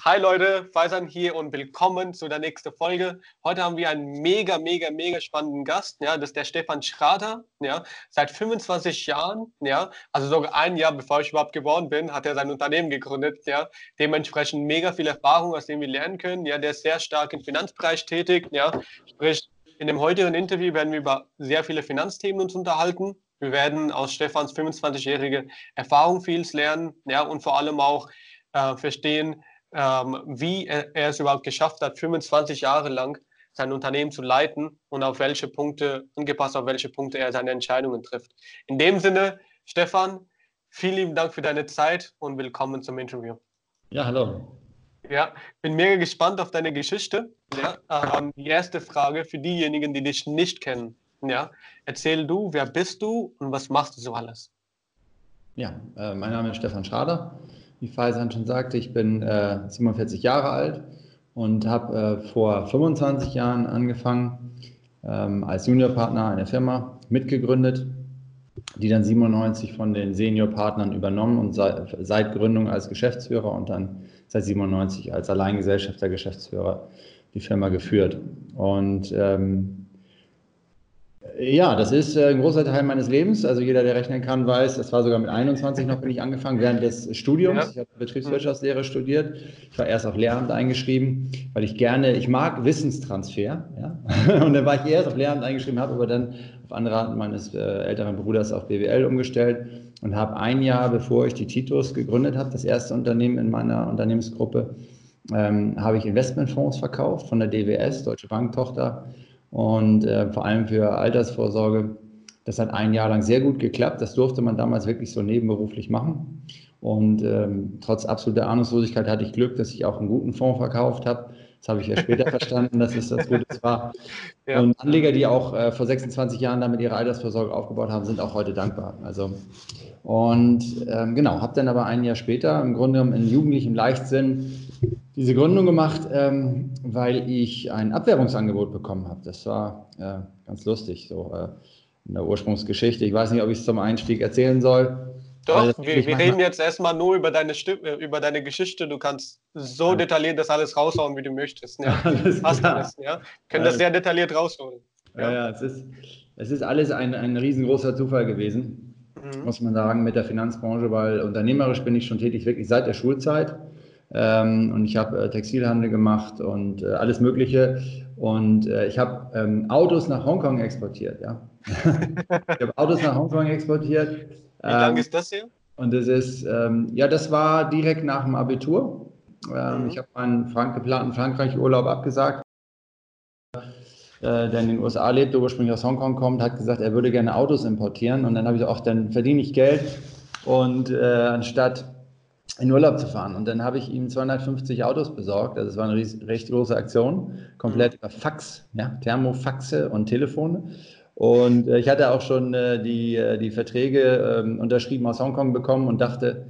Hi Leute, Faisan hier und willkommen zu der nächsten Folge. Heute haben wir einen mega, mega, mega spannenden Gast. Ja, das ist der Stefan Schrader. Ja, seit 25 Jahren, ja, also sogar ein Jahr bevor ich überhaupt geboren bin, hat er sein Unternehmen gegründet. Ja, dementsprechend mega viel Erfahrung, aus dem wir lernen können. Ja, der ist sehr stark im Finanzbereich tätig. Ja, sprich, in dem heutigen Interview werden wir über sehr viele Finanzthemen uns unterhalten. Wir werden aus Stefans 25-jährige Erfahrung vieles lernen. Ja, und vor allem auch äh, verstehen, ähm, wie er, er, es überhaupt geschafft hat, 25 Jahre lang sein Unternehmen zu leiten und auf welche Punkte, angepasst auf welche Punkte er seine Entscheidungen trifft. In dem Sinne, Stefan, vielen lieben Dank für deine Zeit und willkommen zum Interview. Ja, hallo. Ja, bin mega gespannt auf deine Geschichte. Ja, ähm, die erste Frage für diejenigen, die dich nicht kennen. Ja, erzähl du, wer bist du und was machst du so alles? Ja, äh, mein Name ist Stefan Schrader wie Faisan schon sagte, ich bin äh, 47 Jahre alt und habe äh, vor 25 Jahren angefangen, ähm, als Juniorpartner einer Firma mitgegründet, die dann 97 von den Seniorpartnern übernommen und seit, seit Gründung als Geschäftsführer und dann seit 97 als Alleingesellschafter Geschäftsführer die Firma geführt. Und ähm, ja, das ist äh, ein großer Teil meines Lebens. Also jeder, der rechnen kann, weiß, das war sogar mit 21 noch, bin ich angefangen, während des Studiums. Ja. Ich habe Betriebswirtschaftslehre studiert. Ich war erst auf Lehramt eingeschrieben, weil ich gerne, ich mag Wissenstransfer. Ja? Und dann war ich erst auf Lehramt eingeschrieben, habe aber dann auf Anraten meines äh, älteren Bruders auf BWL umgestellt und habe ein Jahr, bevor ich die Titus gegründet habe, das erste Unternehmen in meiner Unternehmensgruppe, ähm, habe ich Investmentfonds verkauft von der DWS, Deutsche Bank Tochter und äh, vor allem für Altersvorsorge. Das hat ein Jahr lang sehr gut geklappt. Das durfte man damals wirklich so nebenberuflich machen. Und ähm, trotz absoluter Ahnungslosigkeit hatte ich Glück, dass ich auch einen guten Fonds verkauft habe. Das habe ich ja später verstanden, dass es das Gute war. Ja. Und Anleger, die auch äh, vor 26 Jahren damit ihre Altersvorsorge aufgebaut haben, sind auch heute dankbar. Also, und ähm, genau, habe dann aber ein Jahr später im Grunde genommen in jugendlichem Leichtsinn diese Gründung gemacht, ähm, weil ich ein Abwerbungsangebot bekommen habe. Das war äh, ganz lustig, so äh, in der Ursprungsgeschichte. Ich weiß nicht, ob ich es zum Einstieg erzählen soll. Doch, wir, wir reden jetzt erstmal nur über deine, Stimme, über deine Geschichte. Du kannst so ja. detailliert das alles raushauen, wie du möchtest. Ja. Alles alles, ja. Wir können das sehr detailliert rausholen. Ja, ja, es, ist, es ist alles ein, ein riesengroßer Zufall gewesen, mhm. muss man sagen, mit der Finanzbranche, weil unternehmerisch bin ich schon tätig, wirklich seit der Schulzeit. Ähm, und ich habe äh, Textilhandel gemacht und äh, alles Mögliche. Und äh, ich habe ähm, Autos nach Hongkong exportiert. Ja. ich habe Autos nach Hongkong exportiert. Wie ähm, lange ist das hier? Und das ist, ähm, ja, das war direkt nach dem Abitur. Ähm, mhm. Ich habe meinen Frank geplanten Frankreich-Urlaub abgesagt. Äh, der in den USA lebt, ursprünglich aus Hongkong kommt, hat gesagt, er würde gerne Autos importieren. Und dann habe ich gesagt, ach, dann verdiene ich Geld. Und äh, anstatt in Urlaub zu fahren. Und dann habe ich ihm 250 Autos besorgt. Also es war eine recht große Aktion, komplett über Fax, ja, Thermofaxe und Telefone. Und äh, ich hatte auch schon äh, die, äh, die Verträge ähm, unterschrieben aus Hongkong bekommen und dachte,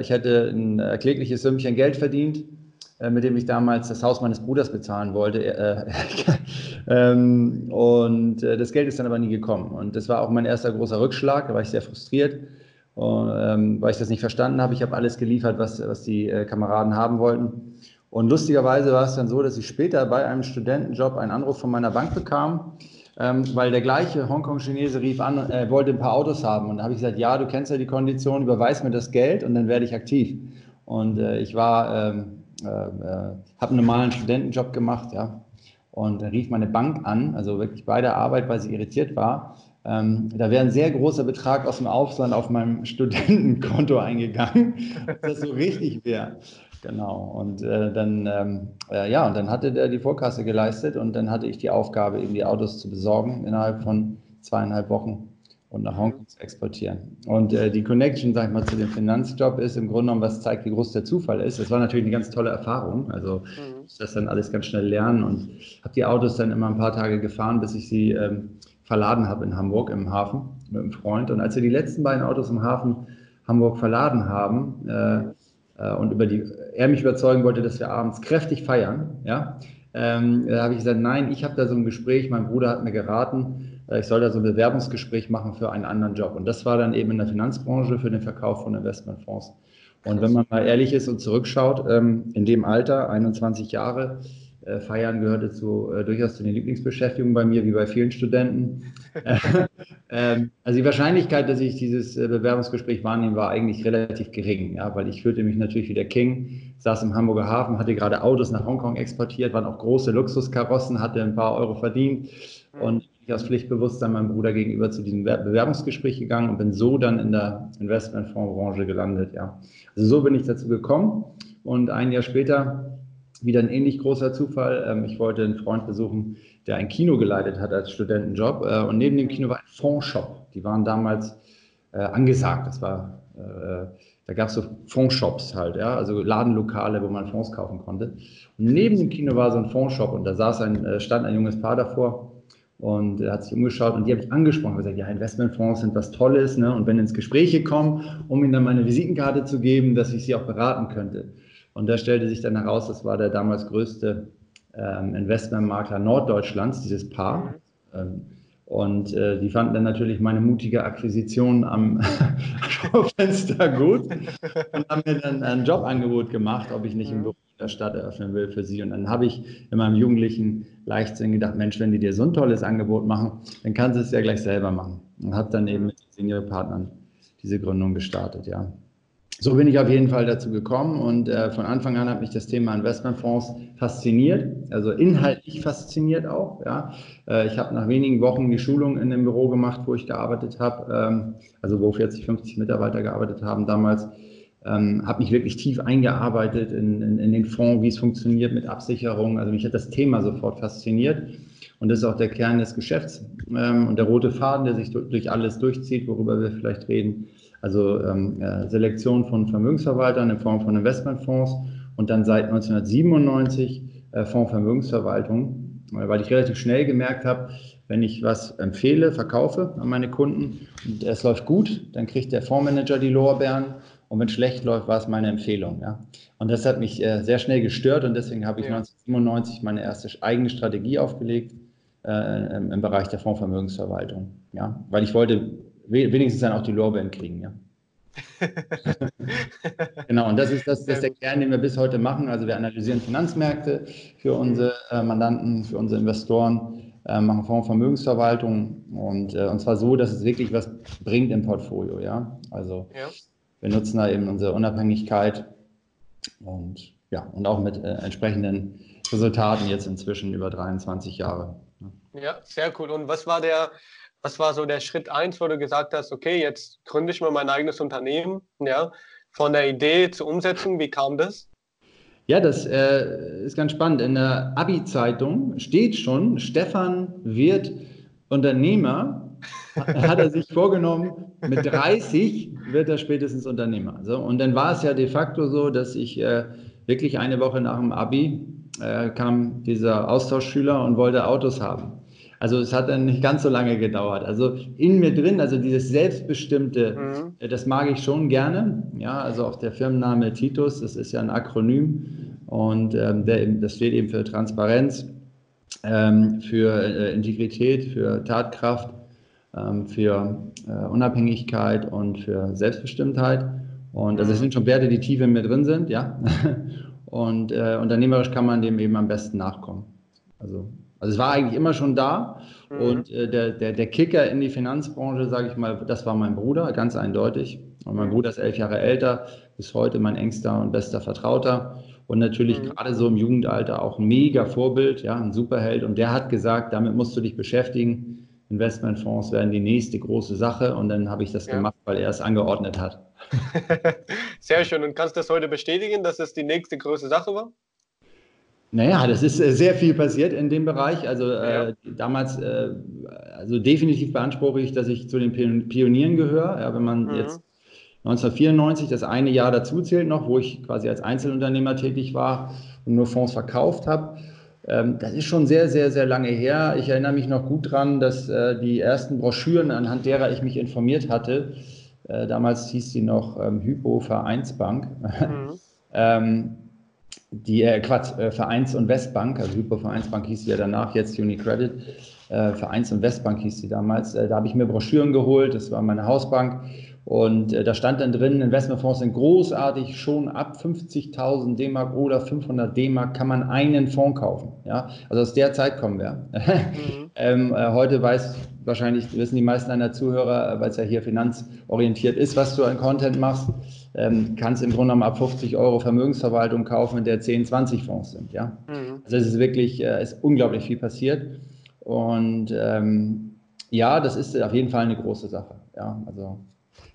ich hätte ein erklägliches Sümmchen Geld verdient, mit dem ich damals das Haus meines Bruders bezahlen wollte. Äh, ähm, und das Geld ist dann aber nie gekommen. Und das war auch mein erster großer Rückschlag. Da war ich sehr frustriert und, ähm, weil ich das nicht verstanden habe. Ich habe alles geliefert, was, was die äh, Kameraden haben wollten. Und lustigerweise war es dann so, dass ich später bei einem Studentenjob einen Anruf von meiner Bank bekam, ähm, weil der gleiche Hongkong-Chinese rief an, er äh, wollte ein paar Autos haben. Und da habe ich gesagt, ja, du kennst ja die Kondition, überweis mir das Geld und dann werde ich aktiv. Und äh, ich war, ähm, äh, äh, habe einen normalen Studentenjob gemacht, ja. Und dann rief meine Bank an, also wirklich bei der Arbeit, weil sie irritiert war, ähm, da wäre ein sehr großer Betrag aus dem Aufstand auf meinem Studentenkonto eingegangen, dass das so richtig wäre. Genau. Und äh, dann, ähm, äh, ja, und dann hatte der die Vorkasse geleistet und dann hatte ich die Aufgabe, eben die Autos zu besorgen innerhalb von zweieinhalb Wochen und nach Hongkong zu exportieren. Und äh, die Connection, sag ich mal, zu dem Finanzjob ist im Grunde genommen, was zeigt, wie groß der Zufall ist. Das war natürlich eine ganz tolle Erfahrung. Also mhm. ich das dann alles ganz schnell lernen und habe die Autos dann immer ein paar Tage gefahren, bis ich sie ähm, verladen habe in Hamburg im Hafen mit einem Freund. Und als wir die letzten beiden Autos im Hafen Hamburg verladen haben äh, äh, und über die, er mich überzeugen wollte, dass wir abends kräftig feiern, ja, ähm, da habe ich gesagt, nein, ich habe da so ein Gespräch, mein Bruder hat mir geraten, äh, ich soll da so ein Bewerbungsgespräch machen für einen anderen Job. Und das war dann eben in der Finanzbranche für den Verkauf von Investmentfonds. Und wenn man mal ehrlich ist und zurückschaut, ähm, in dem Alter, 21 Jahre, äh, Feiern gehörte zu, äh, durchaus zu den Lieblingsbeschäftigungen bei mir, wie bei vielen Studenten. ähm, also die Wahrscheinlichkeit, dass ich dieses äh, Bewerbungsgespräch wahrnehme, war eigentlich relativ gering, ja, weil ich fühlte mich natürlich wie der King, saß im Hamburger Hafen, hatte gerade Autos nach Hongkong exportiert, waren auch große Luxuskarossen, hatte ein paar Euro verdient mhm. und ich aus Pflichtbewusstsein meinem Bruder gegenüber zu diesem Bewerbungsgespräch gegangen und bin so dann in der Investmentfondsbranche gelandet. Ja. Also so bin ich dazu gekommen und ein Jahr später wieder ein ähnlich großer Zufall. Ähm, ich wollte einen Freund besuchen, der ein Kino geleitet hat als Studentenjob. Äh, und neben dem Kino war ein Fondshop. Die waren damals äh, angesagt. Das war, äh, da gab es so Fondshops halt, ja, also Ladenlokale, wo man Fonds kaufen konnte. Und neben dem Kino war so ein Fondshop und da saß ein, stand ein junges Paar davor und er hat sich umgeschaut und die habe ich angesprochen und gesagt, ja, Investmentfonds sind was Tolles, ne? Und wenn ins Gespräche kommen, um ihnen dann meine Visitenkarte zu geben, dass ich sie auch beraten könnte. Und da stellte sich dann heraus, das war der damals größte ähm, Investmentmakler Norddeutschlands, dieses Paar. Mhm. Ähm, und äh, die fanden dann natürlich meine mutige Akquisition am Schaufenster gut und haben mir dann ein Jobangebot gemacht, ob ich nicht im mhm. Büro der Stadt eröffnen will für sie. Und dann habe ich in meinem jugendlichen Leichtsinn gedacht, Mensch, wenn die dir so ein tolles Angebot machen, dann kannst du es ja gleich selber machen. Und habe dann eben mit den Senior-Partnern diese Gründung gestartet, ja so bin ich auf jeden Fall dazu gekommen und äh, von Anfang an hat mich das Thema Investmentfonds fasziniert, also inhaltlich fasziniert auch. Ja. Äh, ich habe nach wenigen Wochen die Schulung in dem Büro gemacht, wo ich gearbeitet habe, ähm, also wo 40, 50 Mitarbeiter gearbeitet haben damals. Ähm, habe mich wirklich tief eingearbeitet in, in, in den Fonds, wie es funktioniert mit Absicherung. Also mich hat das Thema sofort fasziniert. Und das ist auch der Kern des Geschäfts ähm, und der rote Faden, der sich durch, durch alles durchzieht, worüber wir vielleicht reden. Also ähm, Selektion von Vermögensverwaltern in Form von Investmentfonds und dann seit 1997 äh, Fondsvermögensverwaltung, weil ich relativ schnell gemerkt habe, wenn ich was empfehle, verkaufe an meine Kunden und es läuft gut, dann kriegt der Fondsmanager die Lorbeeren und wenn es schlecht läuft, war es meine Empfehlung. Ja. Und das hat mich äh, sehr schnell gestört und deswegen habe ich ja. 1997 meine erste eigene Strategie aufgelegt äh, im, im, Bereich der Fondsvermögensverwaltung. Ja. Weil ich wollte wenigstens dann auch die Lorbeeren kriegen, ja. genau, und das ist, das, das ist der Kern, den wir bis heute machen. Also wir analysieren Finanzmärkte für unsere äh, Mandanten, für unsere Investoren, äh, machen Fondsvermögensverwaltung und, äh, und zwar so, dass es wirklich was bringt im Portfolio. Ja? Also ja. wir nutzen da eben unsere Unabhängigkeit und ja, und auch mit äh, entsprechenden Resultaten jetzt inzwischen über 23 Jahre. Ja, sehr cool. Und was war der, was war so der Schritt eins, wo du gesagt hast, okay, jetzt gründe ich mal mein eigenes Unternehmen, ja, von der Idee zur Umsetzung, wie kam das? Ja, das äh, ist ganz spannend. In der Abi-Zeitung steht schon, Stefan wird Unternehmer, hat er sich vorgenommen, mit 30 wird er spätestens Unternehmer. So, und dann war es ja de facto so, dass ich äh, wirklich eine Woche nach dem Abi äh, kam dieser Austauschschüler und wollte Autos haben. Also es hat dann nicht ganz so lange gedauert. Also in mir drin, also dieses Selbstbestimmte, mhm. Äh, das mag ich schon gerne. Ja, also auch der Firmenname Titus, das ist ja ein Akronym und ähm, der, das steht eben für Transparenz, ähm, für äh, Integrität, für Tatkraft, ähm, für äh, Unabhängigkeit und für Selbstbestimmtheit. Und also es mhm. sind schon Werte, die tief in mir drin sind, ja. Und äh, unternehmerisch kann man dem eben am besten nachkommen. Also also es war eigentlich immer schon da. Mhm. Und äh, der, der, der Kicker in die Finanzbranche, sage ich mal, das war mein Bruder, ganz eindeutig. Und mein mhm. Bruder ist elf Jahre älter, bis heute mein engster und bester Vertrauter. Und natürlich mhm. gerade so im Jugendalter auch ein mega Vorbild, ja, ein Superheld. Und der hat gesagt, damit musst du dich beschäftigen. Investmentfonds werden die nächste große Sache. Und dann habe ich das ja. gemacht, weil er es angeordnet hat. Sehr schön. Und kannst du das heute bestätigen, dass es die nächste große Sache war? Naja, das ist äh, sehr viel passiert in dem Bereich. Also äh, ja. damals, äh, also definitiv beanspruche ich, dass ich zu den Pionieren gehöre. Ja, wenn man mhm. jetzt 1994 das eine Jahr dazu zählt noch, wo ich quasi als Einzelunternehmer tätig war und nur Fonds verkauft habe. Ähm, das ist schon sehr, sehr, sehr lange her. Ich erinnere mich noch gut dran, dass äh, die ersten Broschüren, anhand derer ich mich informiert hatte, äh, damals hieß sie noch ähm, Hypo Vereinsbank. Mhm. ähm, die äh, Quatsch, äh, Vereins- und Westbank, also Hypo Vereinsbank hieß sie ja danach, jetzt UniCredit, äh, Vereins- und Westbank hieß sie damals. Äh, da habe ich mir Broschüren geholt, das war meine Hausbank. Und äh, da stand dann drin, Investmentfonds sind großartig, schon ab 50.000 D-Mark oder 500 D-Mark kann man einen Fonds kaufen. Ja? Also aus der Zeit kommen wir. Mhm. ähm, äh, heute weiß wahrscheinlich, wissen die meisten deiner Zuhörer, weil es ja hier finanzorientiert ist, was du an Content machst, ähm, kannst im Grunde genommen ab 50 Euro Vermögensverwaltung kaufen, in der 10, 20 Fonds sind. Ja? Mhm. Also es ist wirklich, äh, ist unglaublich viel passiert. Und ähm, ja, das ist auf jeden Fall eine große Sache. Ja, also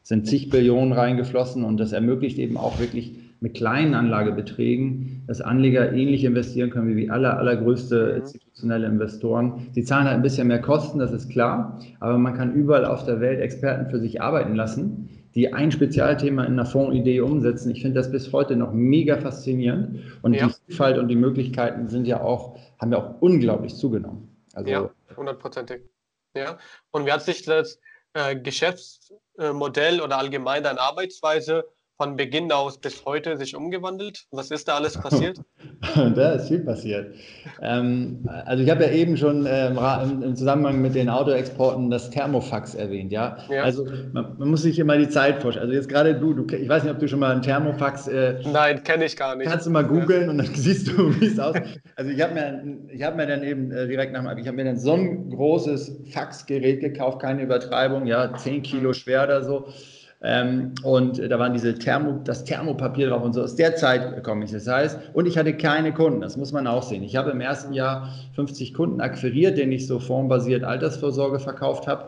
sind zig Billionen reingeflossen und das ermöglicht eben auch wirklich mit kleinen Anlagebeträgen, dass Anleger ähnlich investieren können wie die aller, allergrößte institutionelle Investoren. Sie zahlen halt ein bisschen mehr Kosten, das ist klar, aber man kann überall auf der Welt Experten für sich arbeiten lassen, die ein Spezialthema in einer Fondsidee umsetzen. Ich finde das bis heute noch mega faszinierend und ja. die Vielfalt und die Möglichkeiten sind ja auch, haben ja auch unglaublich zugenommen. Also, ja, hundertprozentig. Ja. Und wie hat sich das äh, Geschäftsmodell oder allgemein deine Arbeitsweise von Beginn aus bis heute sich umgewandelt? Was ist da alles passiert? da ist viel passiert. Ähm, also ich habe ja eben schon äh, im, Zusammenhang mit den Autoexporten das Thermofax erwähnt, ja. ja. Also man, man, muss sich immer die Zeit vorstellen. Also jetzt gerade du, du, ich weiß nicht, ob du schon mal ein Thermofax. Äh, Nein, kenne ich gar nicht. Kannst du mal googeln ja. und dann siehst du, wie es aussieht. Also ich habe mir, ich habe mir dann eben äh, direkt nach dem, ich habe mir dann so ein großes Faxgerät gekauft, keine Übertreibung, ja, 10 Kilo schwer oder so. Ähm, und da waren diese Thermo, das Thermopapier drauf und so. Aus der Zeit komme ich. Das heißt, und ich hatte keine Kunden, das muss man auch sehen. Ich habe im ersten Jahr 50 Kunden akquiriert, denen ich so formbasiert Altersvorsorge verkauft habe.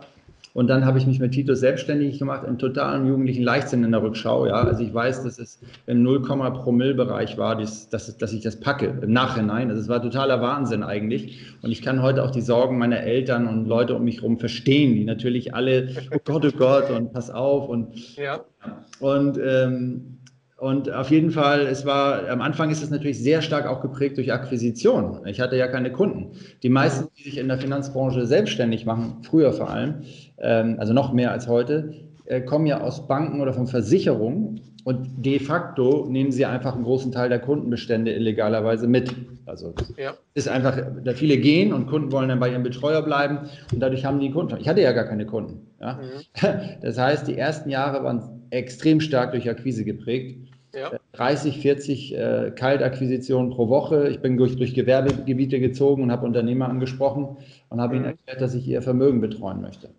Und dann habe ich mich mit Titus selbstständig gemacht, im totalen jugendlichen Leichtsinn in der Rückschau. Ja, also ich weiß, dass es im 0, Promille-Bereich war, dass, dass, dass ich das packe im Nachhinein. Also es war totaler Wahnsinn eigentlich. Und ich kann heute auch die Sorgen meiner Eltern und Leute um mich herum verstehen, die natürlich alle, oh Gott, oh Gott, und pass auf. Und, ja. und ähm, und auf jeden Fall, es war, am Anfang ist es natürlich sehr stark auch geprägt durch Akquisition. Ich hatte ja keine Kunden. Die meisten, die sich in der Finanzbranche selbstständig machen, früher vor allem, ähm, also noch mehr als heute, äh, kommen ja aus Banken oder von Versicherungen und de facto nehmen sie einfach einen großen Teil der Kundenbestände illegalerweise mit. Also ja. ist einfach, da viele gehen und Kunden wollen dann bei ihrem Betreuer bleiben und dadurch haben die Kunden. Ich hatte ja gar keine Kunden. Ja? Mhm. Das heißt, die ersten Jahre waren extrem stark durch Akquise geprägt. Ja. 30, 40 äh, Kaltakquisitionen pro Woche. Ich bin durch, durch Gewerbegebiete gezogen und habe Unternehmer angesprochen und habe mhm. ihnen erklärt, dass ich ihr Vermögen betreuen möchte.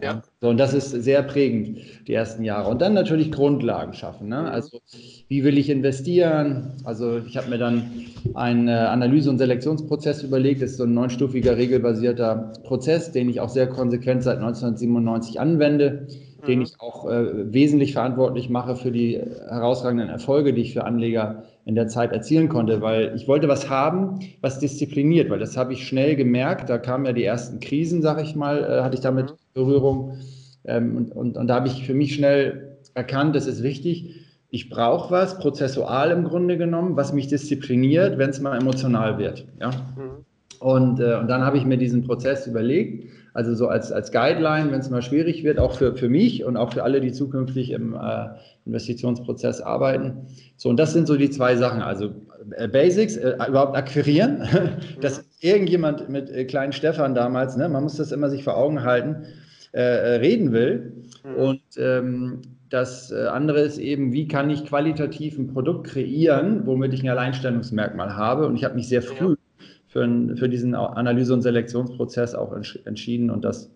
Ja. So, und das ist sehr prägend, die ersten Jahre. Und dann natürlich Grundlagen schaffen. Ne? Mhm. Also, wie will ich investieren? Also, ich habe mir dann einen äh, Analyse- und Selektionsprozess überlegt. Das ist so ein neunstufiger, regelbasierter Prozess, den ich auch sehr konsequent seit 1997 anwende den mhm. ich auch äh, wesentlich verantwortlich mache für die herausragenden Erfolge, die ich für Anleger in der Zeit erzielen konnte, weil ich wollte was haben, was diszipliniert, weil das habe ich schnell gemerkt. Da kamen ja die ersten Krisen, sage ich mal, äh, hatte ich damit mhm. Berührung. Ähm, und, und, und da habe ich für mich schnell erkannt, das ist wichtig. Ich brauche was, prozessual im Grunde genommen, was mich diszipliniert, wenn es mal emotional wird. Ja? Mhm. Und, äh, und dann habe ich mir diesen Prozess überlegt also so als, als Guideline, wenn es mal schwierig wird, auch für, für mich und auch für alle, die zukünftig im äh, Investitionsprozess arbeiten. So, und das sind so die zwei Sachen. Also äh, Basics, äh, überhaupt akquirieren, dass irgendjemand mit äh, kleinen Stefan damals, ne, man muss das immer sich vor Augen halten, äh, äh, reden will. Mhm. Und ähm, das andere ist eben, wie kann ich qualitativ ein Produkt kreieren, womit ich ein Alleinstellungsmerkmal habe. Und ich habe mich sehr früh für, für diesen Analyse- und Selektionsprozess auch entschieden und das,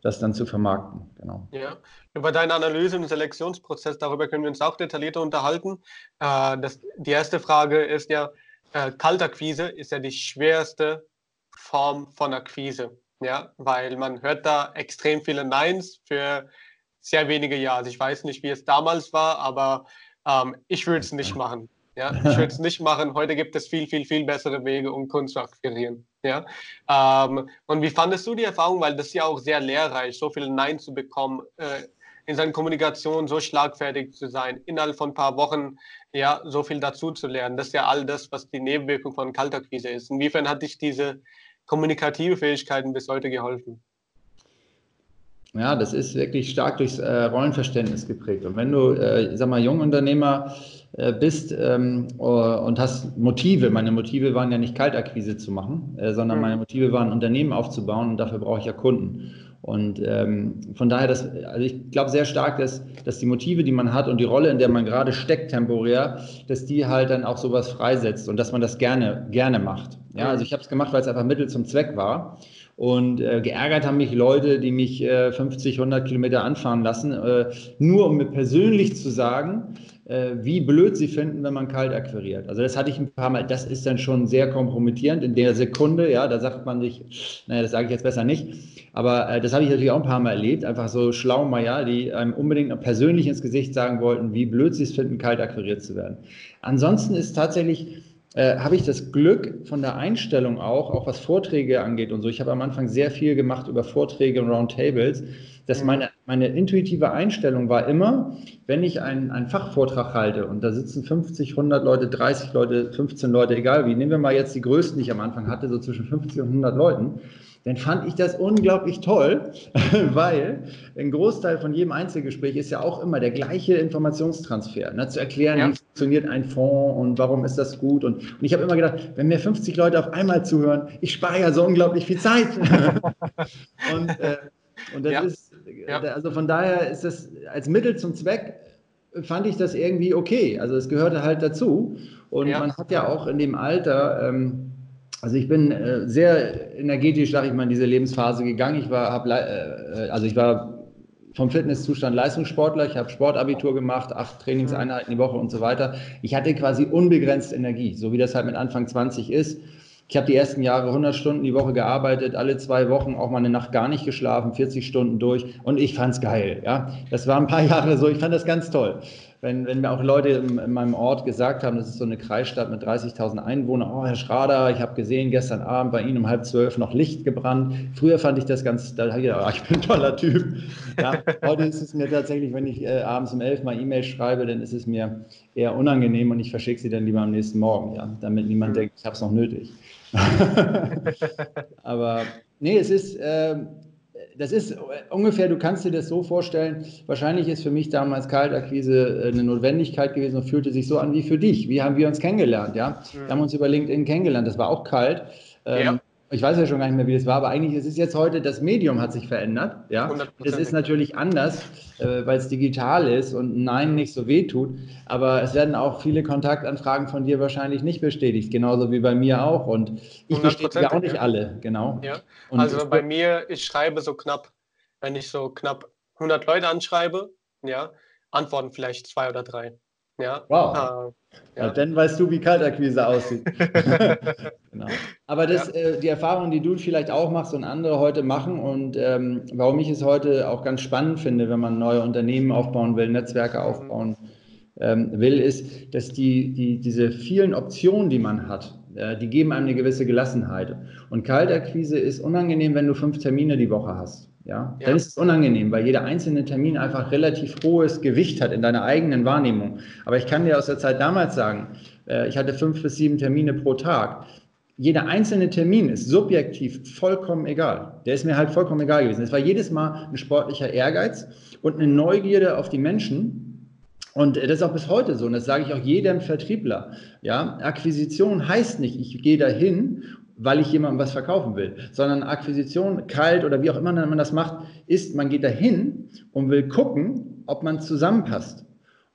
das dann zu vermarkten. Genau. Ja, über deinen Analyse- und Selektionsprozess, darüber können wir uns auch detaillierter unterhalten. Äh, das, die erste Frage ist ja, äh, Kaltakquise ist ja die schwerste Form von Akquise, ja, weil man hört da extrem viele Neins für sehr wenige Jahre. Also ich weiß nicht, wie es damals war, aber ähm, ich würde es nicht machen. Ja, ich würde es nicht machen. Heute gibt es viel, viel, viel bessere Wege, um Kunden zu akquirieren. Ja, ähm, und wie fandest du die Erfahrung? Weil das ist ja auch sehr lehrreich, so viel Nein zu bekommen, äh, in seiner Kommunikation so schlagfertig zu sein, innerhalb von ein paar Wochen ja so viel dazu zu lernen. Das ist ja all das, was die Nebenwirkung von Kaltakquise ist. Inwiefern hat dich diese kommunikative Fähigkeiten bis heute geholfen? Ja, das ist wirklich stark durchs äh, Rollenverständnis geprägt. Und wenn du, äh, sag mal, Jungunternehmer äh, bist ähm, und hast Motive, meine Motive waren ja nicht Kaltakquise zu machen, äh, sondern mhm. meine Motive waren, Unternehmen aufzubauen und dafür brauche ich ja Kunden. Und ähm, von daher, das, also ich glaube sehr stark, dass, dass die Motive, die man hat und die Rolle, in der man gerade steckt temporär, dass die halt dann auch sowas freisetzt und dass man das gerne, gerne macht. Ja, also ich habe es gemacht, weil es einfach Mittel zum Zweck war. Und äh, geärgert haben mich Leute, die mich äh, 50, 100 Kilometer anfahren lassen, äh, nur um mir persönlich zu sagen, äh, wie blöd sie finden, wenn man kalt akquiriert. Also das hatte ich ein paar Mal, das ist dann schon sehr kompromittierend in der Sekunde, ja, da sagt man sich, naja, das sage ich jetzt besser nicht, aber äh, das habe ich natürlich auch ein paar Mal erlebt, einfach so Schlaumeier, die einem unbedingt persönlich ins Gesicht sagen wollten, wie blöd sie es finden, kalt akquiriert zu werden. Ansonsten ist tatsächlich äh, habe ich das Glück von der Einstellung auch, auch was Vorträge angeht und so. Ich habe am Anfang sehr viel gemacht über Vorträge und Roundtables, dass meine, meine intuitive Einstellung war immer, wenn ich einen, einen Fachvortrag halte und da sitzen 50, 100 Leute, 30 Leute, 15 Leute, egal wie, nehmen wir mal jetzt die größten, die ich am Anfang hatte, so zwischen 50 und 100 Leuten, dann fand ich das unglaublich toll, weil ein Großteil von jedem Einzelgespräch ist ja auch immer der gleiche Informationstransfer. Ne, zu erklären, ja. wie funktioniert ein Fonds und warum ist das gut. Und, und ich habe immer gedacht, wenn mir 50 Leute auf einmal zuhören, ich spare ja so unglaublich viel Zeit. und, äh, und das ja. ist, ja. also von daher ist das als Mittel zum Zweck fand ich das irgendwie okay. Also es gehörte halt dazu. Und man hat ja auch in dem Alter, ähm, also ich bin äh, sehr energetisch, sage ich mal, in diese Lebensphase gegangen. Ich war, hab, äh, also ich war vom Fitnesszustand Leistungssportler. Ich habe Sportabitur gemacht, acht Trainingseinheiten die Woche und so weiter. Ich hatte quasi unbegrenzt Energie, so wie das halt mit Anfang 20 ist. Ich habe die ersten Jahre 100 Stunden die Woche gearbeitet, alle zwei Wochen auch mal eine Nacht gar nicht geschlafen, 40 Stunden durch und ich fand es geil. Ja, das war ein paar Jahre so. Ich fand das ganz toll wenn, wenn mir auch Leute in, in, meinem Ort gesagt haben, das ist so eine Kreisstadt mit 30.000 Einwohnern, oh Herr Schrader, ich habe gesehen, gestern Abend bei Ihnen um halb zwölf noch Licht gebrannt. Früher fand ich das ganz, da habe ich gedacht, oh, ich bin ein toller Typ. Ja, heute ist es mir tatsächlich, wenn ich äh, abends um elf mal E-Mail schreibe, dann ist es mir eher unangenehm und ich verschicke sie dann lieber am nächsten Morgen, ja, damit niemand mhm. denkt, ich habe es noch nötig. Aber nee, es ist, äh, das ist ungefähr, du kannst dir das so vorstellen, wahrscheinlich ist für mich damals Kaltakquise äh, eine Notwendigkeit gewesen und fühlte sich so an wie für dich. Wie haben wir uns kennengelernt? Ja? Mhm. Wir haben uns über LinkedIn kennengelernt, das war auch kalt. Ähm, ja ich weiß ja schon gar nicht mehr, wie das war, aber eigentlich ist es jetzt heute, das Medium hat sich verändert. Ja, das ist natürlich anders, äh, weil es digital ist und Nein nicht so weh tut. Aber es werden auch viele Kontaktanfragen von dir wahrscheinlich nicht bestätigt, genauso wie bei mir auch. Und ich bestätige auch nicht ja. alle, genau. Ja. also bei mir, ich schreibe so knapp, wenn ich so knapp 100 Leute anschreibe, ja, antworten vielleicht zwei oder drei. Ja. Wow. Äh, ja. ja. dann weißt du, wie Kaltakquise aussieht. genau. Aber das, ja. äh, die Erfahrung, die du vielleicht auch machst und andere heute machen und ähm, warum ich es heute auch ganz spannend finde, wenn man neue Unternehmen aufbauen will, Netzwerke mhm. aufbauen ähm, will, ist, dass die, die, diese vielen Optionen, die man hat, die geben einem eine gewisse Gelassenheit. Und Kaltakquise ist unangenehm, wenn du fünf Termine die Woche hast. Ja, ja, dann ist es unangenehm, weil jeder einzelne Termin einfach relativ hohes Gewicht hat in deiner eigenen Wahrnehmung. Aber ich kann dir aus der Zeit damals sagen, äh, ich hatte fünf bis sieben Termine pro Tag. Jeder einzelne Termin ist subjektiv vollkommen egal. Der ist mir halt vollkommen egal gewesen. Es war jedes Mal ein sportlicher Ehrgeiz und eine Neugierde auf die Menschen, und das ist auch bis heute so, und das sage ich auch jedem Vertriebler. Ja, Akquisition heißt nicht, ich gehe dahin weil ich jemandem was verkaufen will, sondern Akquisition, kalt oder wie auch immer man das macht, ist, man geht dahin und will gucken, ob man zusammenpasst.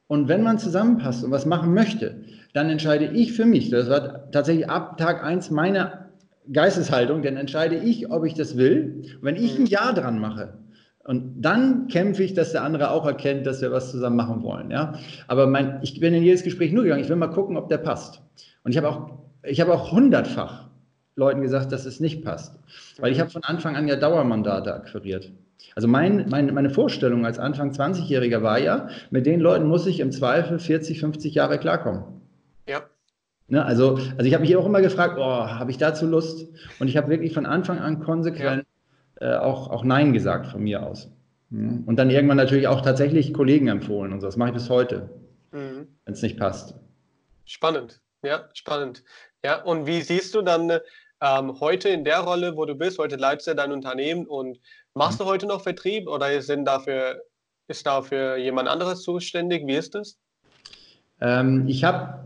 Und wenn man zusammenpasst und was machen möchte, dann entscheide ich für mich, das war tatsächlich ab Tag 1 meine Geisteshaltung, dann entscheide ich, ob ich das will. Und wenn ich ein Ja dran mache, und dann kämpfe ich, dass der andere auch erkennt, dass wir was zusammen machen wollen. Ja? Aber mein, ich bin in jedes Gespräch nur gegangen, ich will mal gucken, ob der passt. Und ich habe auch, ich habe auch hundertfach Leuten gesagt, dass es nicht passt. Weil ich habe von Anfang an ja Dauermandate akquiriert. Also mein, mein, meine Vorstellung als Anfang 20-Jähriger war ja, mit den Leuten muss ich im Zweifel 40, 50 Jahre klarkommen. Ja. Ne, also, also ich habe mich auch immer gefragt, oh, habe ich dazu Lust? Und ich habe wirklich von Anfang an konsequent ja. Äh, auch, auch Nein gesagt von mir aus. Mhm. Und dann irgendwann natürlich auch tatsächlich Kollegen empfohlen und so. Das mache ich bis heute, mhm. wenn es nicht passt. Spannend, ja, spannend. Ja, und wie siehst du dann ähm, heute in der Rolle, wo du bist, heute leitest du dein Unternehmen und machst du heute noch Vertrieb oder sind dafür, ist dafür jemand anderes zuständig? Wie ist das? Ähm, ich habe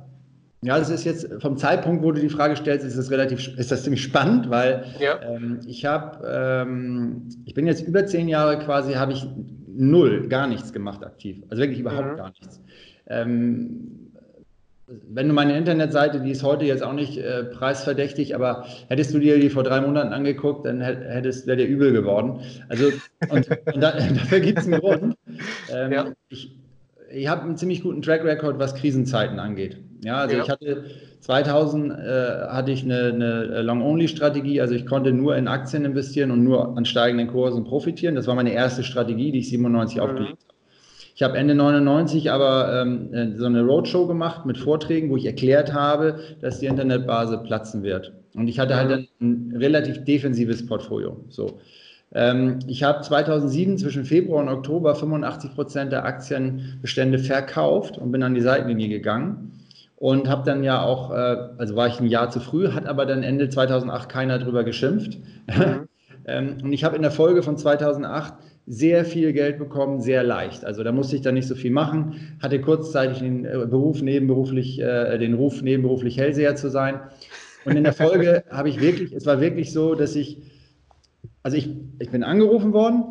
Ja, das ist jetzt vom Zeitpunkt, wo du die Frage stellst, ist das relativ, ist das ziemlich spannend, weil ja. ähm, ich habe, ähm, ich bin jetzt über zehn Jahre quasi, habe ich null, gar nichts gemacht aktiv, also wirklich überhaupt mhm. gar nichts. Ähm, wenn du meine Internetseite, die ist heute jetzt auch nicht äh, preisverdächtig, aber hättest du dir die vor drei Monaten angeguckt, dann hättest wäre dir übel geworden. Also und, und da, dafür gibt es einen Grund. Ähm, ja. Ich, ich habe einen ziemlich guten Track Record, was Krisenzeiten angeht. Ja, also ja. ich hatte 2000 äh, hatte ich eine, eine Long-Only-Strategie, also ich konnte nur in Aktien investieren und nur an steigenden Kursen profitieren. Das war meine erste Strategie, die ich 97 mhm. aufgelegt habe. Ich habe Ende 99 aber ähm, äh, so eine Roadshow gemacht mit Vorträgen, wo ich erklärt habe, dass die Internetbase platzen wird. Und ich hatte halt ein, ein relativ defensives Portfolio. So. Ähm, ich habe 2007 zwischen Februar und Oktober 85 Prozent der Aktienbestände verkauft und bin an die Seitenlinie gegangen und habe dann ja auch, äh, also war ich ein Jahr zu früh, hat aber dann Ende 2008 keiner drüber geschimpft. Mhm. ähm, und ich habe in der Folge von 2008 sehr viel Geld bekommen, sehr leicht. Also da musste ich dann nicht so viel machen, hatte kurzzeitig den äh, Beruf nebenberuflich, äh, den Ruf nebenberuflich Hellseher zu sein. Und in der Folge habe ich wirklich, es war wirklich so, dass ich, also ich, ich bin angerufen worden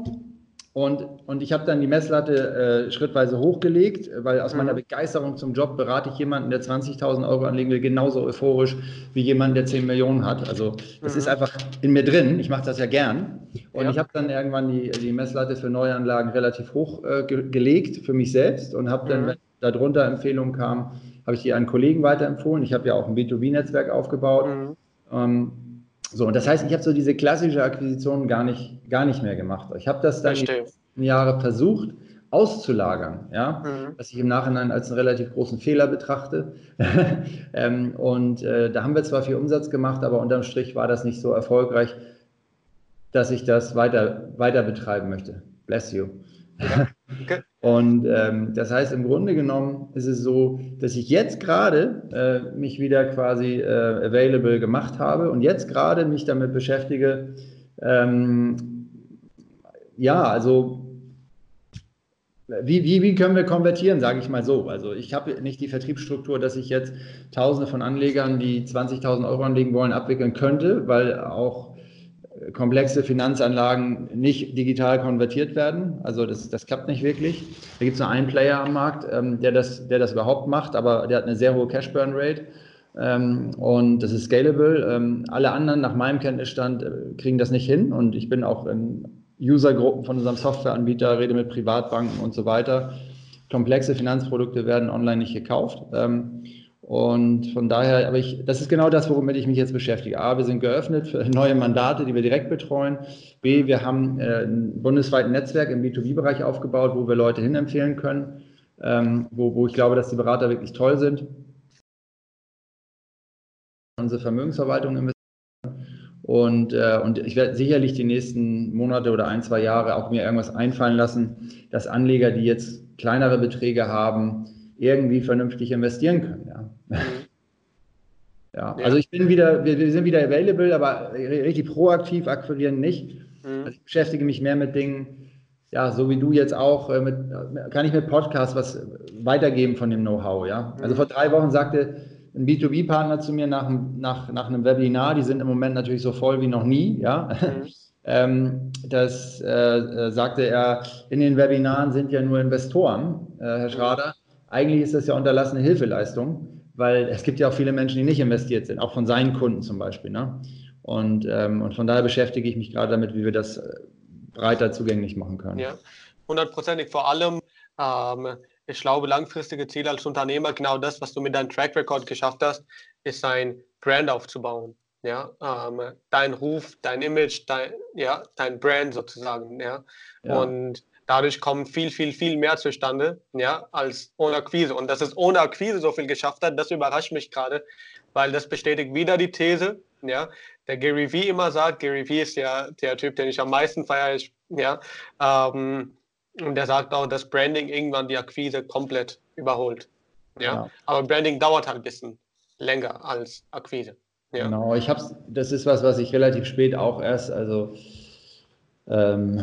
und, und ich habe dann die Messlatte äh, schrittweise hochgelegt, weil aus mhm. meiner Begeisterung zum Job berate ich jemanden, der 20.000 Euro anlegen will, genauso euphorisch wie jemand, der 10 Millionen hat. Also das mhm. ist einfach in mir drin. Ich mache das ja gern. Und ja. ich habe dann irgendwann die, die Messlatte für Neuanlagen relativ hoch äh, ge gelegt für mich selbst und habe dann, mhm. wenn darunter Empfehlungen kamen, habe ich die an Kollegen weiterempfohlen. Ich habe ja auch ein B2B-Netzwerk aufgebaut. Mhm. Ähm, so, und das heißt, ich habe so diese klassische Akquisition gar nicht, gar nicht mehr gemacht. Ich habe das dann die letzten Jahre versucht auszulagern, ja, mhm. was ich im Nachhinein als einen relativ großen Fehler betrachte. ähm, und äh, da haben wir zwar viel Umsatz gemacht, aber unterm Strich war das nicht so erfolgreich, dass ich das weiter, weiter betreiben möchte. Bless you. Ja. Okay. Und ähm, das heißt, im Grunde genommen ist es so, dass ich jetzt gerade äh, mich wieder quasi äh, available gemacht habe und jetzt gerade mich damit beschäftige, ähm, ja, also wie, wie, wie können wir konvertieren, sage ich mal so. Also ich habe nicht die Vertriebsstruktur, dass ich jetzt Tausende von Anlegern, die 20.000 Euro anlegen wollen, abwickeln könnte, weil auch komplexe Finanzanlagen nicht digital konvertiert werden. Also das, das klappt nicht wirklich. Da gibt es nur einen Player am Markt, ähm, der, das, der das überhaupt macht, aber der hat eine sehr hohe Cash-Burn-Rate. Ähm, und das ist scalable. Ähm, alle anderen, nach meinem Kenntnisstand, äh, kriegen das nicht hin. Und ich bin auch in Usergruppen von unserem Softwareanbieter, rede mit Privatbanken und so weiter. Komplexe Finanzprodukte werden online nicht gekauft. Ähm, und von daher, aber ich, das ist genau das, womit ich mich jetzt beschäftige. A, wir sind geöffnet für neue Mandate, die wir direkt betreuen. B, wir haben äh, ein bundesweites Netzwerk im B2B-Bereich aufgebaut, wo wir Leute hinempfehlen können, ähm, wo, wo ich glaube, dass die Berater wirklich toll sind. Unsere Vermögensverwaltung investieren. Und, äh, und ich werde sicherlich die nächsten Monate oder ein, zwei Jahre auch mir irgendwas einfallen lassen, dass Anleger, die jetzt kleinere Beträge haben, irgendwie vernünftig investieren können. Ja. Mhm. Ja, also ich bin wieder, wir, wir, sind wieder available, aber richtig proaktiv akquirieren nicht. Mhm. Also ich beschäftige mich mehr mit Dingen, ja, so wie du jetzt auch, äh, mit, kann ich mit Podcasts was weitergeben von dem Know-how, ja. Mhm. Also vor drei Wochen sagte ein B2B-Partner zu mir nach, nach, nach einem Webinar, die sind im Moment natürlich so voll wie noch nie, ja. Mhm. ähm, das äh, äh sagte er, in den Webinaren sind ja nur Investoren, äh, Herr mhm. Schrader. Eigentlich ist das ja unterlassene Hilfeleistung, weil es gibt ja auch viele Menschen, die nicht investiert sind, auch von seinen Kunden zum Beispiel. Ne? Und, ähm, und von daher beschäftige ich mich gerade damit, wie wir das äh, breiter zugänglich machen können. Ja, hundertprozentig. Vor allem, ähm, ich glaube, langfristige Ziele als Unternehmer, genau das, was du mit deinem Track Record geschafft hast, ist ein Brand aufzubauen. Ja, ähm, dein Ruf, dein Image, dein, ja, dein Brand sozusagen. Ja, ja. und Dadurch kommt viel, viel, viel mehr zustande, ja, als ohne Akquise. Und dass es ohne Akquise so viel geschafft hat, das überrascht mich gerade, weil das bestätigt wieder die These, ja, der Gary Vee immer sagt, Gary Vee ist ja der Typ, den ich am meisten feiere, ja, ähm, und der sagt auch, dass Branding irgendwann die Akquise komplett überholt. Ja, ja. aber Branding dauert halt ein bisschen länger als Akquise. Ja. Genau, ich hab's, das ist was, was ich relativ spät auch erst, also ähm,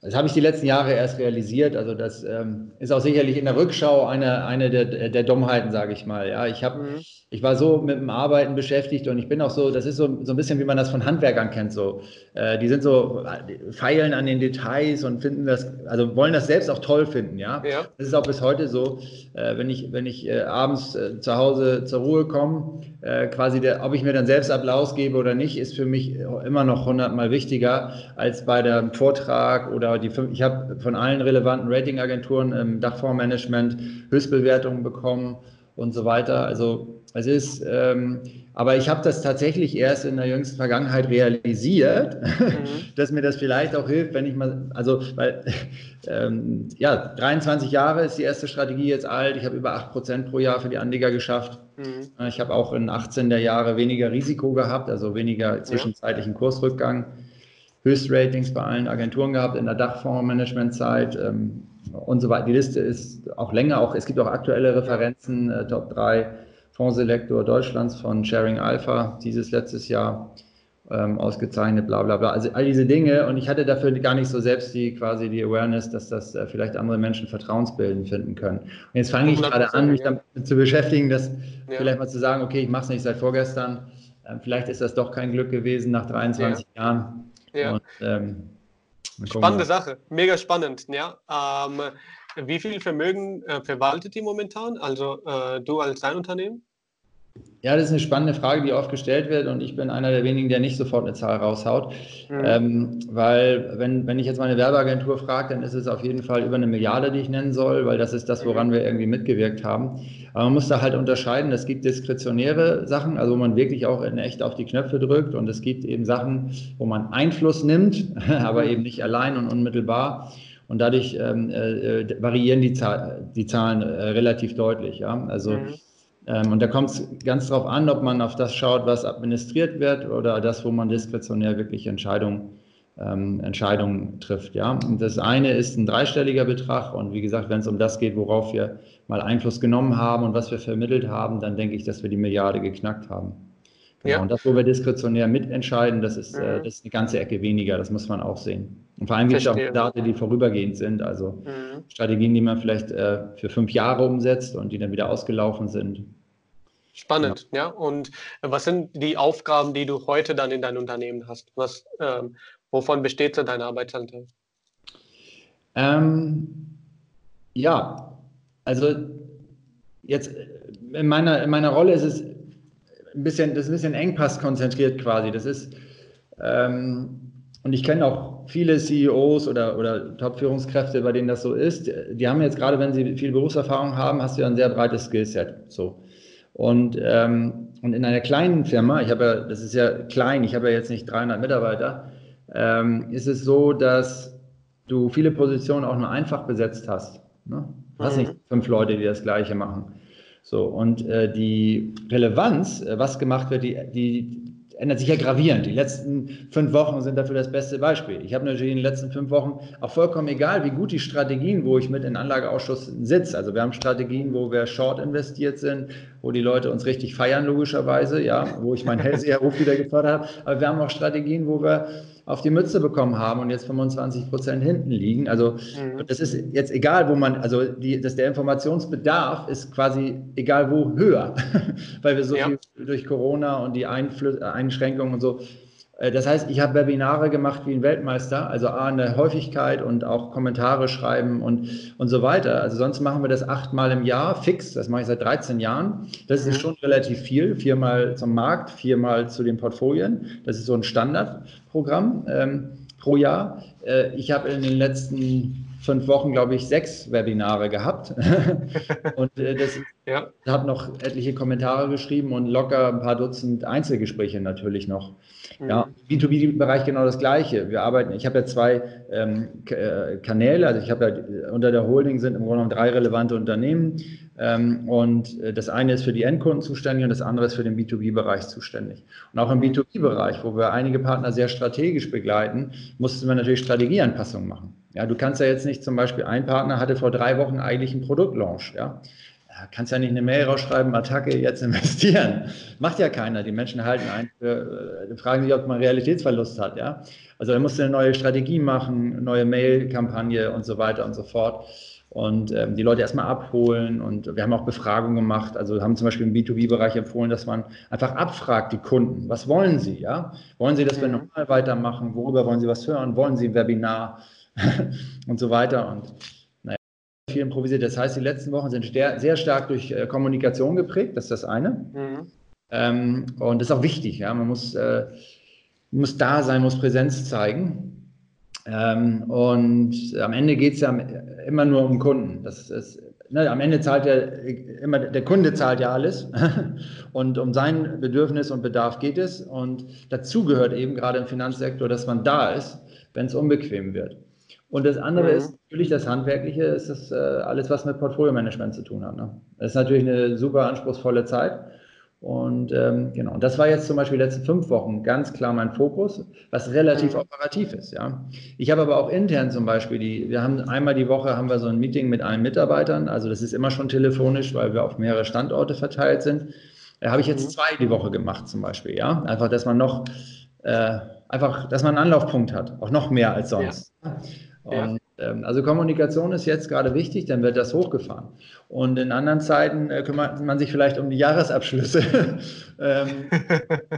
das habe ich die letzten Jahre erst realisiert. Also das ähm, ist auch sicherlich in der Rückschau eine, eine der, der Dummheiten, sage ich mal. Ja, ich, hab, mhm. ich war so mit dem Arbeiten beschäftigt und ich bin auch so, das ist so, so ein bisschen, wie man das von Handwerkern kennt. So. Äh, die sind so, feilen an den Details und finden das, also wollen das selbst auch toll finden. Ja, ja. das ist auch bis heute so. Äh, wenn ich, wenn ich äh, abends äh, zu Hause zur Ruhe komme, äh, quasi, der, ob ich mir dann selbst Applaus gebe oder nicht, ist für mich immer noch hundertmal wichtiger als bei dem Vortrag oder die, ich habe von allen relevanten Ratingagenturen im Dachfondsmanagement Höchstbewertungen bekommen und so weiter. Also es ist, ähm, aber ich habe das tatsächlich erst in der jüngsten Vergangenheit realisiert, mhm. dass mir das vielleicht auch hilft, wenn ich mal, also, weil, ähm, ja, 23 Jahre ist die erste Strategie jetzt alt. Ich habe über 8 Prozent pro Jahr für die Anleger geschafft. Mhm. Ich habe auch in 18 der Jahre weniger Risiko gehabt, also weniger zwischenzeitlichen Kursrückgang. Höchstratings bei allen Agenturen gehabt in der Dachfondsmanagementzeit ähm, und so weiter. Die Liste ist auch länger, auch, es gibt auch aktuelle Referenzen, äh, Top 3 Fondselektor Deutschlands von Sharing Alpha, dieses letztes Jahr ähm, ausgezeichnet, bla bla bla. Also all diese Dinge und ich hatte dafür gar nicht so selbst die quasi die Awareness, dass das äh, vielleicht andere Menschen vertrauensbildend finden können. Und jetzt fange ich gerade an, mich damit zu beschäftigen, das ja. vielleicht mal zu sagen, okay, ich mache es nicht seit vorgestern, äh, vielleicht ist das doch kein Glück gewesen nach 23 ja. Jahren. Ja. Und, ähm, Spannende Sache, mega spannend. Ja. Ähm, wie viel Vermögen äh, verwaltet ihr momentan? Also äh, du als dein Unternehmen? Ja, das ist eine spannende Frage, die oft gestellt wird und ich bin einer der wenigen, der nicht sofort eine Zahl raushaut. Mhm. Ähm, weil, wenn, wenn ich jetzt meine Werbeagentur frage, dann ist es auf jeden Fall über eine Milliarde, die ich nennen soll, weil das ist das, woran mhm. wir irgendwie mitgewirkt haben. Aber man muss da halt unterscheiden, es gibt diskretionäre Sachen, also wo man wirklich auch in echt auf die Knöpfe drückt und es gibt eben Sachen, wo man Einfluss nimmt, aber mhm. eben nicht allein und unmittelbar. Und dadurch ähm, äh, variieren die, Zahl, die Zahlen äh, relativ deutlich. Ja? Also mhm und da kommt es ganz darauf an, ob man auf das schaut, was administriert wird oder das, wo man diskretionär wirklich Entscheidungen, ähm, Entscheidungen trifft. Ja? Und das eine ist ein dreistelliger Betrag und wie gesagt, wenn es um das geht, worauf wir mal Einfluss genommen haben und was wir vermittelt haben, dann denke ich, dass wir die Milliarde geknackt haben. Genau. Ja. Und das, wo wir diskretionär mitentscheiden, das ist, äh, mhm. das ist eine ganze Ecke weniger, das muss man auch sehen. Und vor allem gibt es auch Daten, die vorübergehend sind, also mhm. Strategien, die man vielleicht äh, für fünf Jahre umsetzt und die dann wieder ausgelaufen sind. Spannend, ja. ja. Und was sind die Aufgaben, die du heute dann in deinem Unternehmen hast? Was, ähm, wovon besteht so deine Arbeitsanteil? Ähm, ja, also jetzt in meiner, in meiner Rolle ist es ein bisschen, das ist ein bisschen Engpass konzentriert quasi. Das ist, ähm, und ich kenne auch viele CEOs oder, oder Top-Führungskräfte, bei denen das so ist. Die haben jetzt gerade, wenn sie viel Berufserfahrung haben, hast du ja ein sehr breites Skillset. So. Und, ähm, und in einer kleinen Firma, ich habe ja, das ist ja klein, ich habe ja jetzt nicht 300 Mitarbeiter, ähm, ist es so, dass du viele Positionen auch nur einfach besetzt hast. Ne? Du hast mhm. nicht fünf Leute, die das Gleiche machen. So, und äh, die Relevanz, äh, was gemacht wird, die, die, ändert sich ja gravierend. Die letzten fünf Wochen sind dafür das beste Beispiel. Ich habe natürlich in den letzten fünf Wochen auch vollkommen egal, wie gut die Strategien, wo ich mit in Anlageausschuss sitze. Also wir haben Strategien, wo wir short investiert sind, wo die Leute uns richtig feiern, logischerweise, ja, wo ich meinen Hellseherruf wieder gefördert habe. Aber wir haben auch Strategien, wo wir auf die Mütze bekommen haben und jetzt 25 Prozent hinten liegen. Also mhm. das ist jetzt egal, wo man, also die, dass der Informationsbedarf ist quasi egal wo höher, weil wir so ja. viel durch Corona und die Einflü Einschränkungen und so das heißt, ich habe Webinare gemacht wie ein Weltmeister, also A, eine Häufigkeit und auch Kommentare schreiben und, und so weiter. Also sonst machen wir das achtmal im Jahr fix, das mache ich seit 13 Jahren. Das ist mhm. schon relativ viel, viermal zum Markt, viermal zu den Portfolien. Das ist so ein Standardprogramm ähm, pro Jahr. Äh, ich habe in den letzten fünf Wochen, glaube ich, sechs Webinare gehabt. und äh, das ja. hat noch etliche Kommentare geschrieben und locker ein paar Dutzend Einzelgespräche natürlich noch. Ja, mhm. B2B-Bereich genau das Gleiche. Wir arbeiten, ich habe ja zwei ähm, äh, Kanäle, also ich habe ja unter der Holding sind im Grunde genommen drei relevante Unternehmen ähm, und äh, das eine ist für die Endkunden zuständig und das andere ist für den B2B-Bereich zuständig. Und auch im B2B-Bereich, wo wir einige Partner sehr strategisch begleiten, mussten wir natürlich Strategieanpassungen machen. Ja, du kannst ja jetzt nicht zum Beispiel, ein Partner hatte vor drei Wochen eigentlich einen Produktlaunch, ja kannst ja nicht eine Mail rausschreiben, Attacke, jetzt investieren. Macht ja keiner. Die Menschen halten ein, für, äh, fragen sich, ob man Realitätsverlust hat. Ja? Also da musst du eine neue Strategie machen, neue Mail-Kampagne und so weiter und so fort. Und ähm, die Leute erstmal abholen. Und wir haben auch Befragungen gemacht. Also haben zum Beispiel im B2B-Bereich empfohlen, dass man einfach abfragt, die Kunden. Was wollen sie? Ja? Wollen sie, dass wir normal weitermachen? Worüber wollen sie was hören? Wollen sie ein Webinar? und so weiter. Und viel improvisiert. Das heißt, die letzten Wochen sind sehr stark durch äh, Kommunikation geprägt, das ist das eine. Mhm. Ähm, und das ist auch wichtig, ja. Man muss, äh, muss da sein, muss Präsenz zeigen. Ähm, und am Ende geht es ja immer nur um Kunden. Das ist, ne, am Ende zahlt ja immer, der Kunde zahlt ja alles. und um sein Bedürfnis und Bedarf geht es. Und dazu gehört eben gerade im Finanzsektor, dass man da ist, wenn es unbequem wird. Und das andere mhm. ist natürlich das Handwerkliche, ist das äh, alles, was mit Portfolio-Management zu tun hat. Ne? Das ist natürlich eine super anspruchsvolle Zeit. Und ähm, genau, und das war jetzt zum Beispiel die letzten fünf Wochen ganz klar mein Fokus, was relativ mhm. operativ ist. Ja, ich habe aber auch intern zum Beispiel die, wir haben einmal die Woche haben wir so ein Meeting mit allen Mitarbeitern. Also das ist immer schon telefonisch, weil wir auf mehrere Standorte verteilt sind. Da habe ich jetzt mhm. zwei die Woche gemacht zum Beispiel. Ja, einfach, dass man noch äh, einfach, dass man einen Anlaufpunkt hat, auch noch mehr als sonst. Ja. Und, ähm, also Kommunikation ist jetzt gerade wichtig, dann wird das hochgefahren. Und in anderen Zeiten äh, kümmert man sich vielleicht um die Jahresabschlüsse ähm,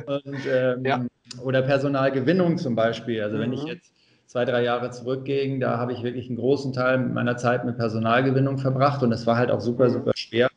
und, ähm, ja. oder Personalgewinnung zum Beispiel. Also mhm. wenn ich mhm. jetzt zwei, drei Jahre zurückgehe, da habe ich wirklich einen großen Teil meiner Zeit mit Personalgewinnung verbracht und das war halt auch super, super schwer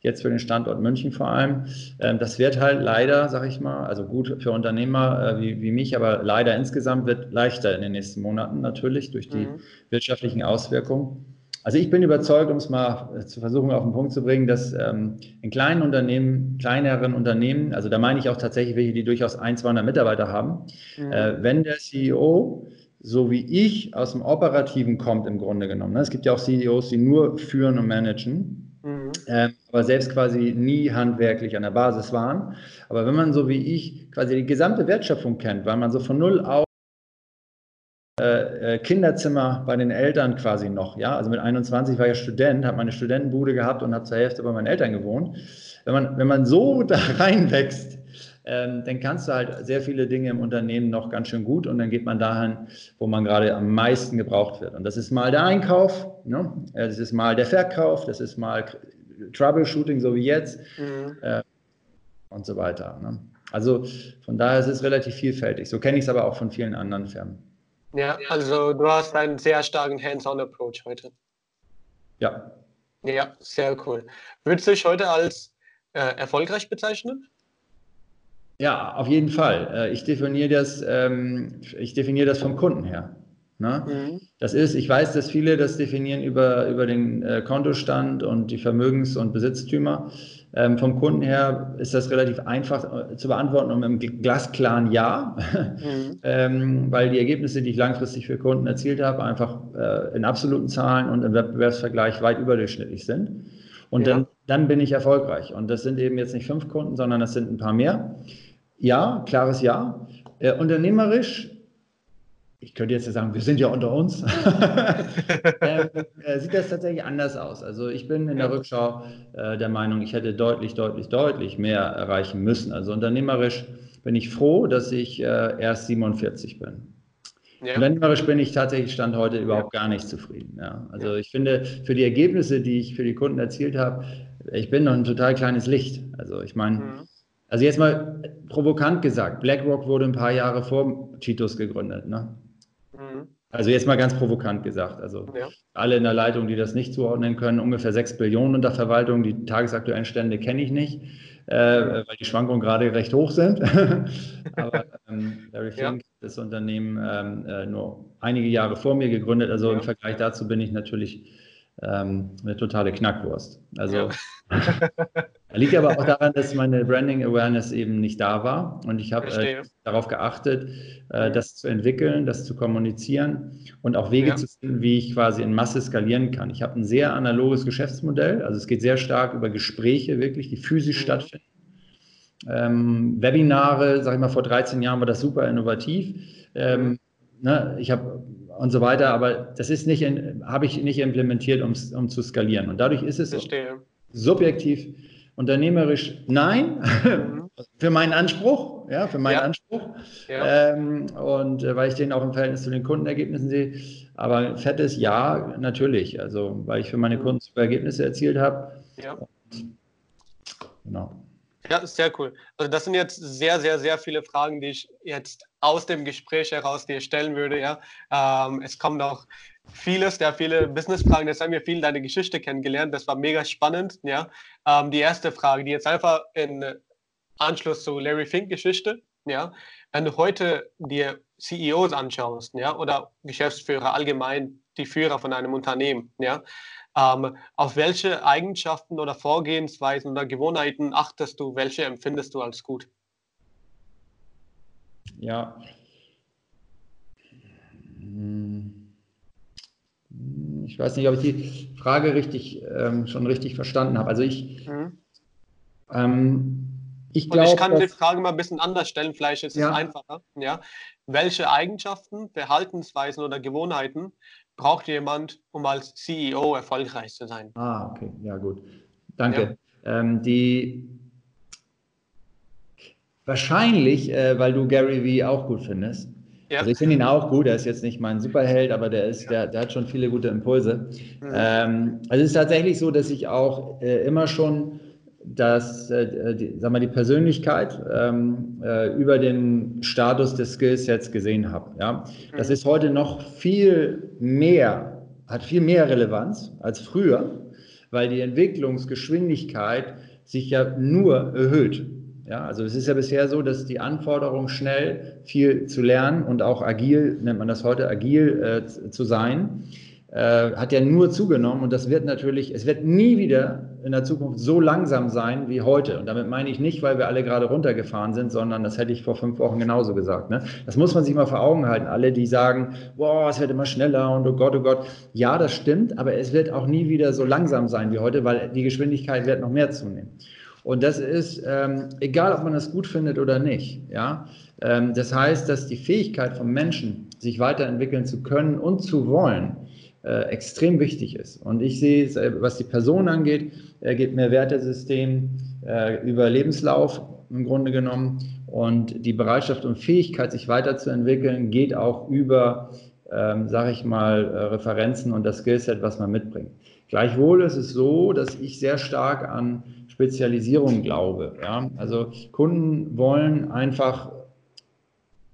jetzt für den Standort München vor allem. Ähm, das wird halt leider, sag ich mal, also gut für Unternehmer äh, wie, wie mich, aber leider insgesamt wird leichter in den nächsten Monaten natürlich durch die mhm. wirtschaftlichen Auswirkungen. Also ich bin überzeugt, um es mal zu versuchen auf den Punkt zu bringen, dass ähm, in kleinen Unternehmen, kleineren Unternehmen, also da meine ich auch tatsächlich welche, die durchaus ein, 200 Mitarbeiter haben, mhm. äh, wenn der CEO so wie ich aus dem Operativen kommt im Grunde genommen. Ne? Es gibt ja auch CEOs, die nur führen und managen. Ähm, aber selbst quasi nie handwerklich an der Basis waren. Aber wenn man so wie ich quasi die gesamte Wertschöpfung kennt, weil man so von null auf äh, äh Kinderzimmer bei den Eltern quasi noch, ja, also mit 21 war ich Student, habe meine Studentenbude gehabt und habe zur Hälfte bei meinen Eltern gewohnt. Wenn man, wenn man so da reinwächst, ähm, dann kannst du halt sehr viele Dinge im Unternehmen noch ganz schön gut und dann geht man dahin, wo man gerade am meisten gebraucht wird. Und das ist mal der Einkauf, ne? das ist mal der Verkauf, das ist mal Troubleshooting, so wie jetzt mhm. äh, und so weiter. Ne? Also von daher ist es relativ vielfältig. So kenne ich es aber auch von vielen anderen Firmen. Ja, also du hast einen sehr starken Hands-on-Approach heute. Ja. Ja, sehr cool. Würdest du dich heute als äh, erfolgreich bezeichnen? Ja, auf jeden Fall. Äh, ich definiere das, ähm, ich definiere das vom Kunden her. Ne? Mhm. Das ist, ich weiß, dass viele das definieren über, über den äh, Kontostand und die Vermögens- und Besitztümer. Ähm, vom Kunden her ist das relativ einfach äh, zu beantworten und mit einem glasklaren Ja, mhm. ähm, weil die Ergebnisse, die ich langfristig für Kunden erzielt habe, einfach äh, in absoluten Zahlen und im Wettbewerbsvergleich weit überdurchschnittlich sind. Und ja. dann, dann bin ich erfolgreich. Und das sind eben jetzt nicht fünf Kunden, sondern das sind ein paar mehr. Ja, klares Ja. Äh, unternehmerisch, ich könnte jetzt sagen, wir sind ja unter uns, ähm, äh, sieht das tatsächlich anders aus. Also ich bin in der Rückschau äh, der Meinung, ich hätte deutlich, deutlich, deutlich mehr erreichen müssen. Also unternehmerisch bin ich froh, dass ich äh, erst 47 bin. Ja. Unternehmerisch bin ich tatsächlich Stand heute überhaupt gar nicht zufrieden. Ja. Also ich finde, für die Ergebnisse, die ich für die Kunden erzielt habe, ich bin noch ein total kleines Licht. Also ich meine, mhm. Also jetzt mal provokant gesagt, BlackRock wurde ein paar Jahre vor Cheetos gegründet. Ne? Also jetzt mal ganz provokant gesagt. Also ja. alle in der Leitung, die das nicht zuordnen können, ungefähr 6 Billionen unter Verwaltung. Die tagesaktuellen Stände kenne ich nicht, äh, weil die Schwankungen gerade recht hoch sind. Aber ähm, Larry Fink, ja. das Unternehmen, ähm, äh, nur einige Jahre vor mir gegründet. Also ja. im Vergleich dazu bin ich natürlich ähm, eine totale Knackwurst. Also liegt aber auch daran, dass meine Branding Awareness eben nicht da war und ich habe äh, darauf geachtet, äh, das zu entwickeln, das zu kommunizieren und auch Wege ja. zu finden, wie ich quasi in Masse skalieren kann. Ich habe ein sehr analoges Geschäftsmodell, also es geht sehr stark über Gespräche wirklich, die physisch mhm. stattfinden. Ähm, Webinare, sage ich mal, vor 13 Jahren war das super innovativ. Ähm, mhm. ne, ich habe und so weiter. Aber das ist nicht, habe ich nicht implementiert, um, um zu skalieren. Und dadurch ist es, Verstehe. subjektiv unternehmerisch nein, mhm. für meinen Anspruch, ja, für meinen ja. Anspruch. Ja. Ähm, und äh, weil ich den auch im Verhältnis zu den Kundenergebnissen sehe. Aber fettes Ja, natürlich. Also, weil ich für meine mhm. Kunden super Ergebnisse erzielt habe. Ja. Und, genau. Ja, sehr cool. Also das sind jetzt sehr, sehr, sehr viele Fragen, die ich jetzt aus dem Gespräch heraus dir stellen würde. Ja, ähm, es kommt noch vieles, ja, viele Business-Fragen. Jetzt haben wir viel deine Geschichte kennengelernt. Das war mega spannend. Ja, ähm, die erste Frage, die jetzt einfach in Anschluss zu Larry Fink-Geschichte. Ja, wenn du heute dir CEOs anschaust, ja, oder Geschäftsführer allgemein, die Führer von einem Unternehmen, ja, ähm, auf welche Eigenschaften oder Vorgehensweisen oder Gewohnheiten achtest du? Welche empfindest du als gut? Ja. Ich weiß nicht, ob ich die Frage richtig ähm, schon richtig verstanden habe. Also ich, mhm. ähm, ich, glaub, ich kann die Frage mal ein bisschen anders stellen, vielleicht ist ja. es einfacher. Ja? Welche Eigenschaften, Verhaltensweisen oder Gewohnheiten braucht jemand, um als CEO erfolgreich zu sein? Ah, okay, ja gut. Danke. Ja. Ähm, die wahrscheinlich, äh, weil du Gary Vee auch gut findest. Ja. Also ich finde ihn auch gut, er ist jetzt nicht mein Superheld, aber der ist, der, der hat schon viele gute Impulse. Mhm. Ähm, also es ist tatsächlich so, dass ich auch äh, immer schon dass äh, die, sag mal, die Persönlichkeit ähm, äh, über den Status des Skillsets gesehen habe. Ja? Das mhm. ist heute noch viel mehr, hat viel mehr Relevanz als früher, weil die Entwicklungsgeschwindigkeit sich ja nur erhöht. Ja, also es ist ja bisher so, dass die Anforderung schnell viel zu lernen und auch agil, nennt man das heute, agil äh, zu sein, äh, hat ja nur zugenommen und das wird natürlich, es wird nie wieder in der Zukunft so langsam sein wie heute. Und damit meine ich nicht, weil wir alle gerade runtergefahren sind, sondern das hätte ich vor fünf Wochen genauso gesagt. Ne? Das muss man sich mal vor Augen halten. Alle, die sagen, boah, es wird immer schneller und oh Gott, oh Gott. Ja, das stimmt, aber es wird auch nie wieder so langsam sein wie heute, weil die Geschwindigkeit wird noch mehr zunehmen. Und das ist ähm, egal, ob man das gut findet oder nicht. Ja? Ähm, das heißt, dass die Fähigkeit von Menschen, sich weiterentwickeln zu können und zu wollen, äh, extrem wichtig ist. Und ich sehe, äh, was die Person angeht, er geht mehr Wertesystem äh, über Lebenslauf im Grunde genommen. Und die Bereitschaft und Fähigkeit, sich weiterzuentwickeln, geht auch über, ähm, sage ich mal, äh, Referenzen und das Skillset, was man mitbringt. Gleichwohl ist es so, dass ich sehr stark an Spezialisierung glaube. Ja? Also Kunden wollen einfach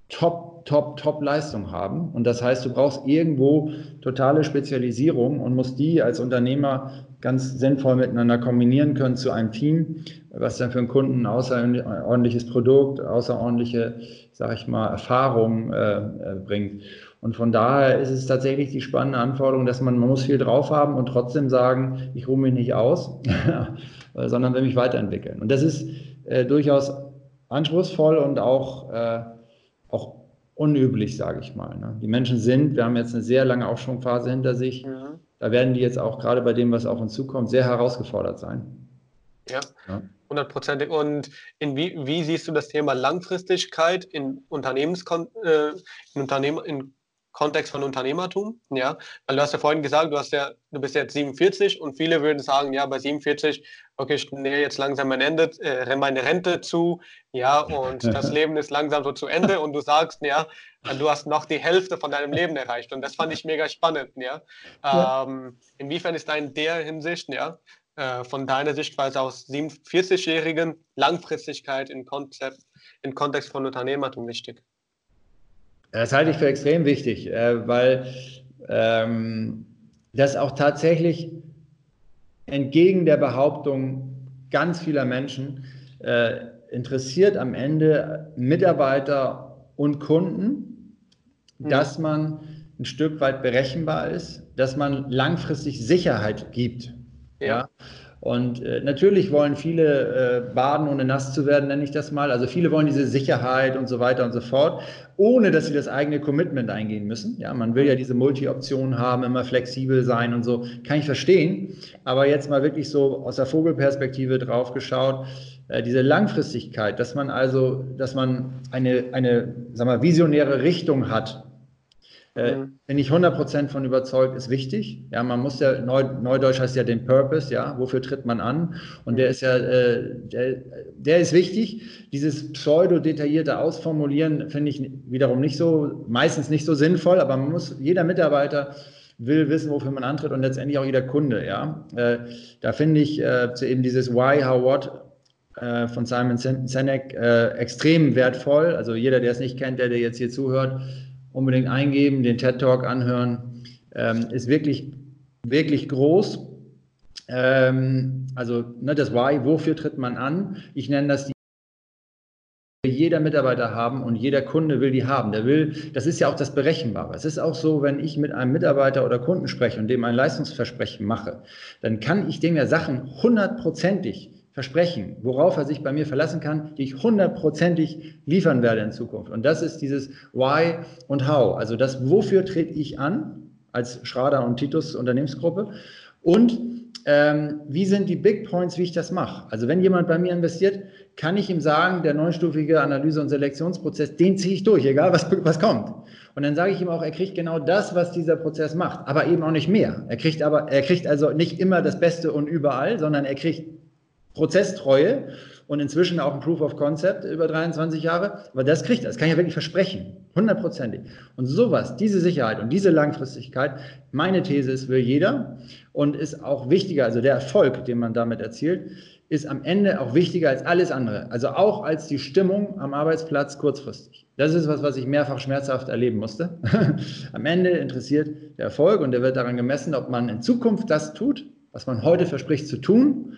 top Top, Top Leistung haben. Und das heißt, du brauchst irgendwo totale Spezialisierung und musst die als Unternehmer ganz sinnvoll miteinander kombinieren können zu einem Team, was dann für einen Kunden ein außerordentliches Produkt, außerordentliche, sag ich mal, Erfahrung äh, äh, bringt. Und von daher ist es tatsächlich die spannende Anforderung, dass man, man muss viel drauf haben und trotzdem sagen, ich ruhe mich nicht aus, sondern will mich weiterentwickeln. Und das ist äh, durchaus anspruchsvoll und auch, äh, auch unüblich, sage ich mal. Ne? Die Menschen sind, wir haben jetzt eine sehr lange Aufschwungphase hinter sich, ja. da werden die jetzt auch gerade bei dem, was auf uns zukommt, sehr herausgefordert sein. Ja, hundertprozentig. Ja. Und in wie, wie, siehst du das Thema Langfristigkeit in Unternehmenskon äh, in, Unternehmen, in Kontext von Unternehmertum, ja, weil du hast ja vorhin gesagt, du hast ja, du bist jetzt 47 und viele würden sagen, ja, bei 47, okay, ich nähe jetzt langsam mein Ende, äh, meine Rente zu, ja, und das Leben ist langsam so zu Ende und du sagst, ja, du hast noch die Hälfte von deinem Leben erreicht und das fand ich mega spannend, ja. Ähm, inwiefern ist da in der Hinsicht, ja, äh, von deiner Sichtweise aus 47-jährigen Langfristigkeit in, Konzept, in Kontext von Unternehmertum wichtig? Das halte ich für extrem wichtig, äh, weil ähm, das auch tatsächlich entgegen der Behauptung ganz vieler Menschen äh, interessiert am Ende Mitarbeiter und Kunden, mhm. dass man ein Stück weit berechenbar ist, dass man langfristig Sicherheit gibt. Ja. ja? Und äh, natürlich wollen viele äh, baden, ohne nass zu werden, nenne ich das mal. Also viele wollen diese Sicherheit und so weiter und so fort, ohne dass sie das eigene Commitment eingehen müssen. Ja, man will ja diese Multi-Optionen haben, immer flexibel sein und so. Kann ich verstehen. Aber jetzt mal wirklich so aus der Vogelperspektive drauf geschaut, äh, diese Langfristigkeit, dass man also, dass man eine, eine, sag mal, visionäre Richtung hat, Äh, mhm. Bin ich 100% von überzeugt, ist wichtig. Ja, man muss ja, Neu, Neudeutsch heißt ja den Purpose, ja, wofür tritt man an? Und der ist ja, äh, der, der ist wichtig. Dieses pseudo-detaillierte Ausformulieren finde ich wiederum nicht so, meistens nicht so sinnvoll, aber man muss, jeder Mitarbeiter will wissen, wofür man antritt und letztendlich auch jeder Kunde, ja. Äh, da finde ich äh, eben dieses Why, How, What äh, von Simon Sinek äh, extrem wertvoll. Also jeder, der es nicht kennt, der, der jetzt hier zuhört, unbedingt eingeben, den TED Talk anhören. Ähm, ist wirklich, wirklich groß. Ähm, also ne, das Why, wofür tritt man an? Ich nenne das die jeder Mitarbeiter haben und jeder Kunde will die haben. Der will, das ist ja auch das Berechenbare. Es ist auch so, wenn ich mit einem Mitarbeiter oder Kunden spreche und dem ein Leistungsversprechen mache, dann kann ich dem ja Sachen hundertprozentig versprechen, worauf er sich bei mir verlassen kann, die ich hundertprozentig liefern werde in Zukunft. Und das ist dieses Why und How. Also das, wofür trete ich an als Schrader und Titus Unternehmensgruppe und ähm, wie sind die Big Points, wie ich das mache. Also wenn jemand bei mir investiert, kann ich ihm sagen, der neunstufige Analyse- und Selektionsprozess, den ziehe ich durch, egal was, was kommt. Und dann sage ich ihm auch, er kriegt genau das, was dieser Prozess macht, aber eben auch nicht mehr. Er kriegt aber, er kriegt also nicht immer das Beste und überall, sondern er kriegt Prozesstreue und inzwischen auch ein Proof of Concept über 23 Jahre. Aber das kriegt er, das kann ich ja wirklich versprechen, hundertprozentig. Und sowas, diese Sicherheit und diese Langfristigkeit, meine These ist, will jeder und ist auch wichtiger, also der Erfolg, den man damit erzielt, ist am Ende auch wichtiger als alles andere. Also auch als die Stimmung am Arbeitsplatz kurzfristig. Das ist was, was ich mehrfach schmerzhaft erleben musste. am Ende interessiert der Erfolg und der wird daran gemessen, ob man in Zukunft das tut, was man heute verspricht zu tun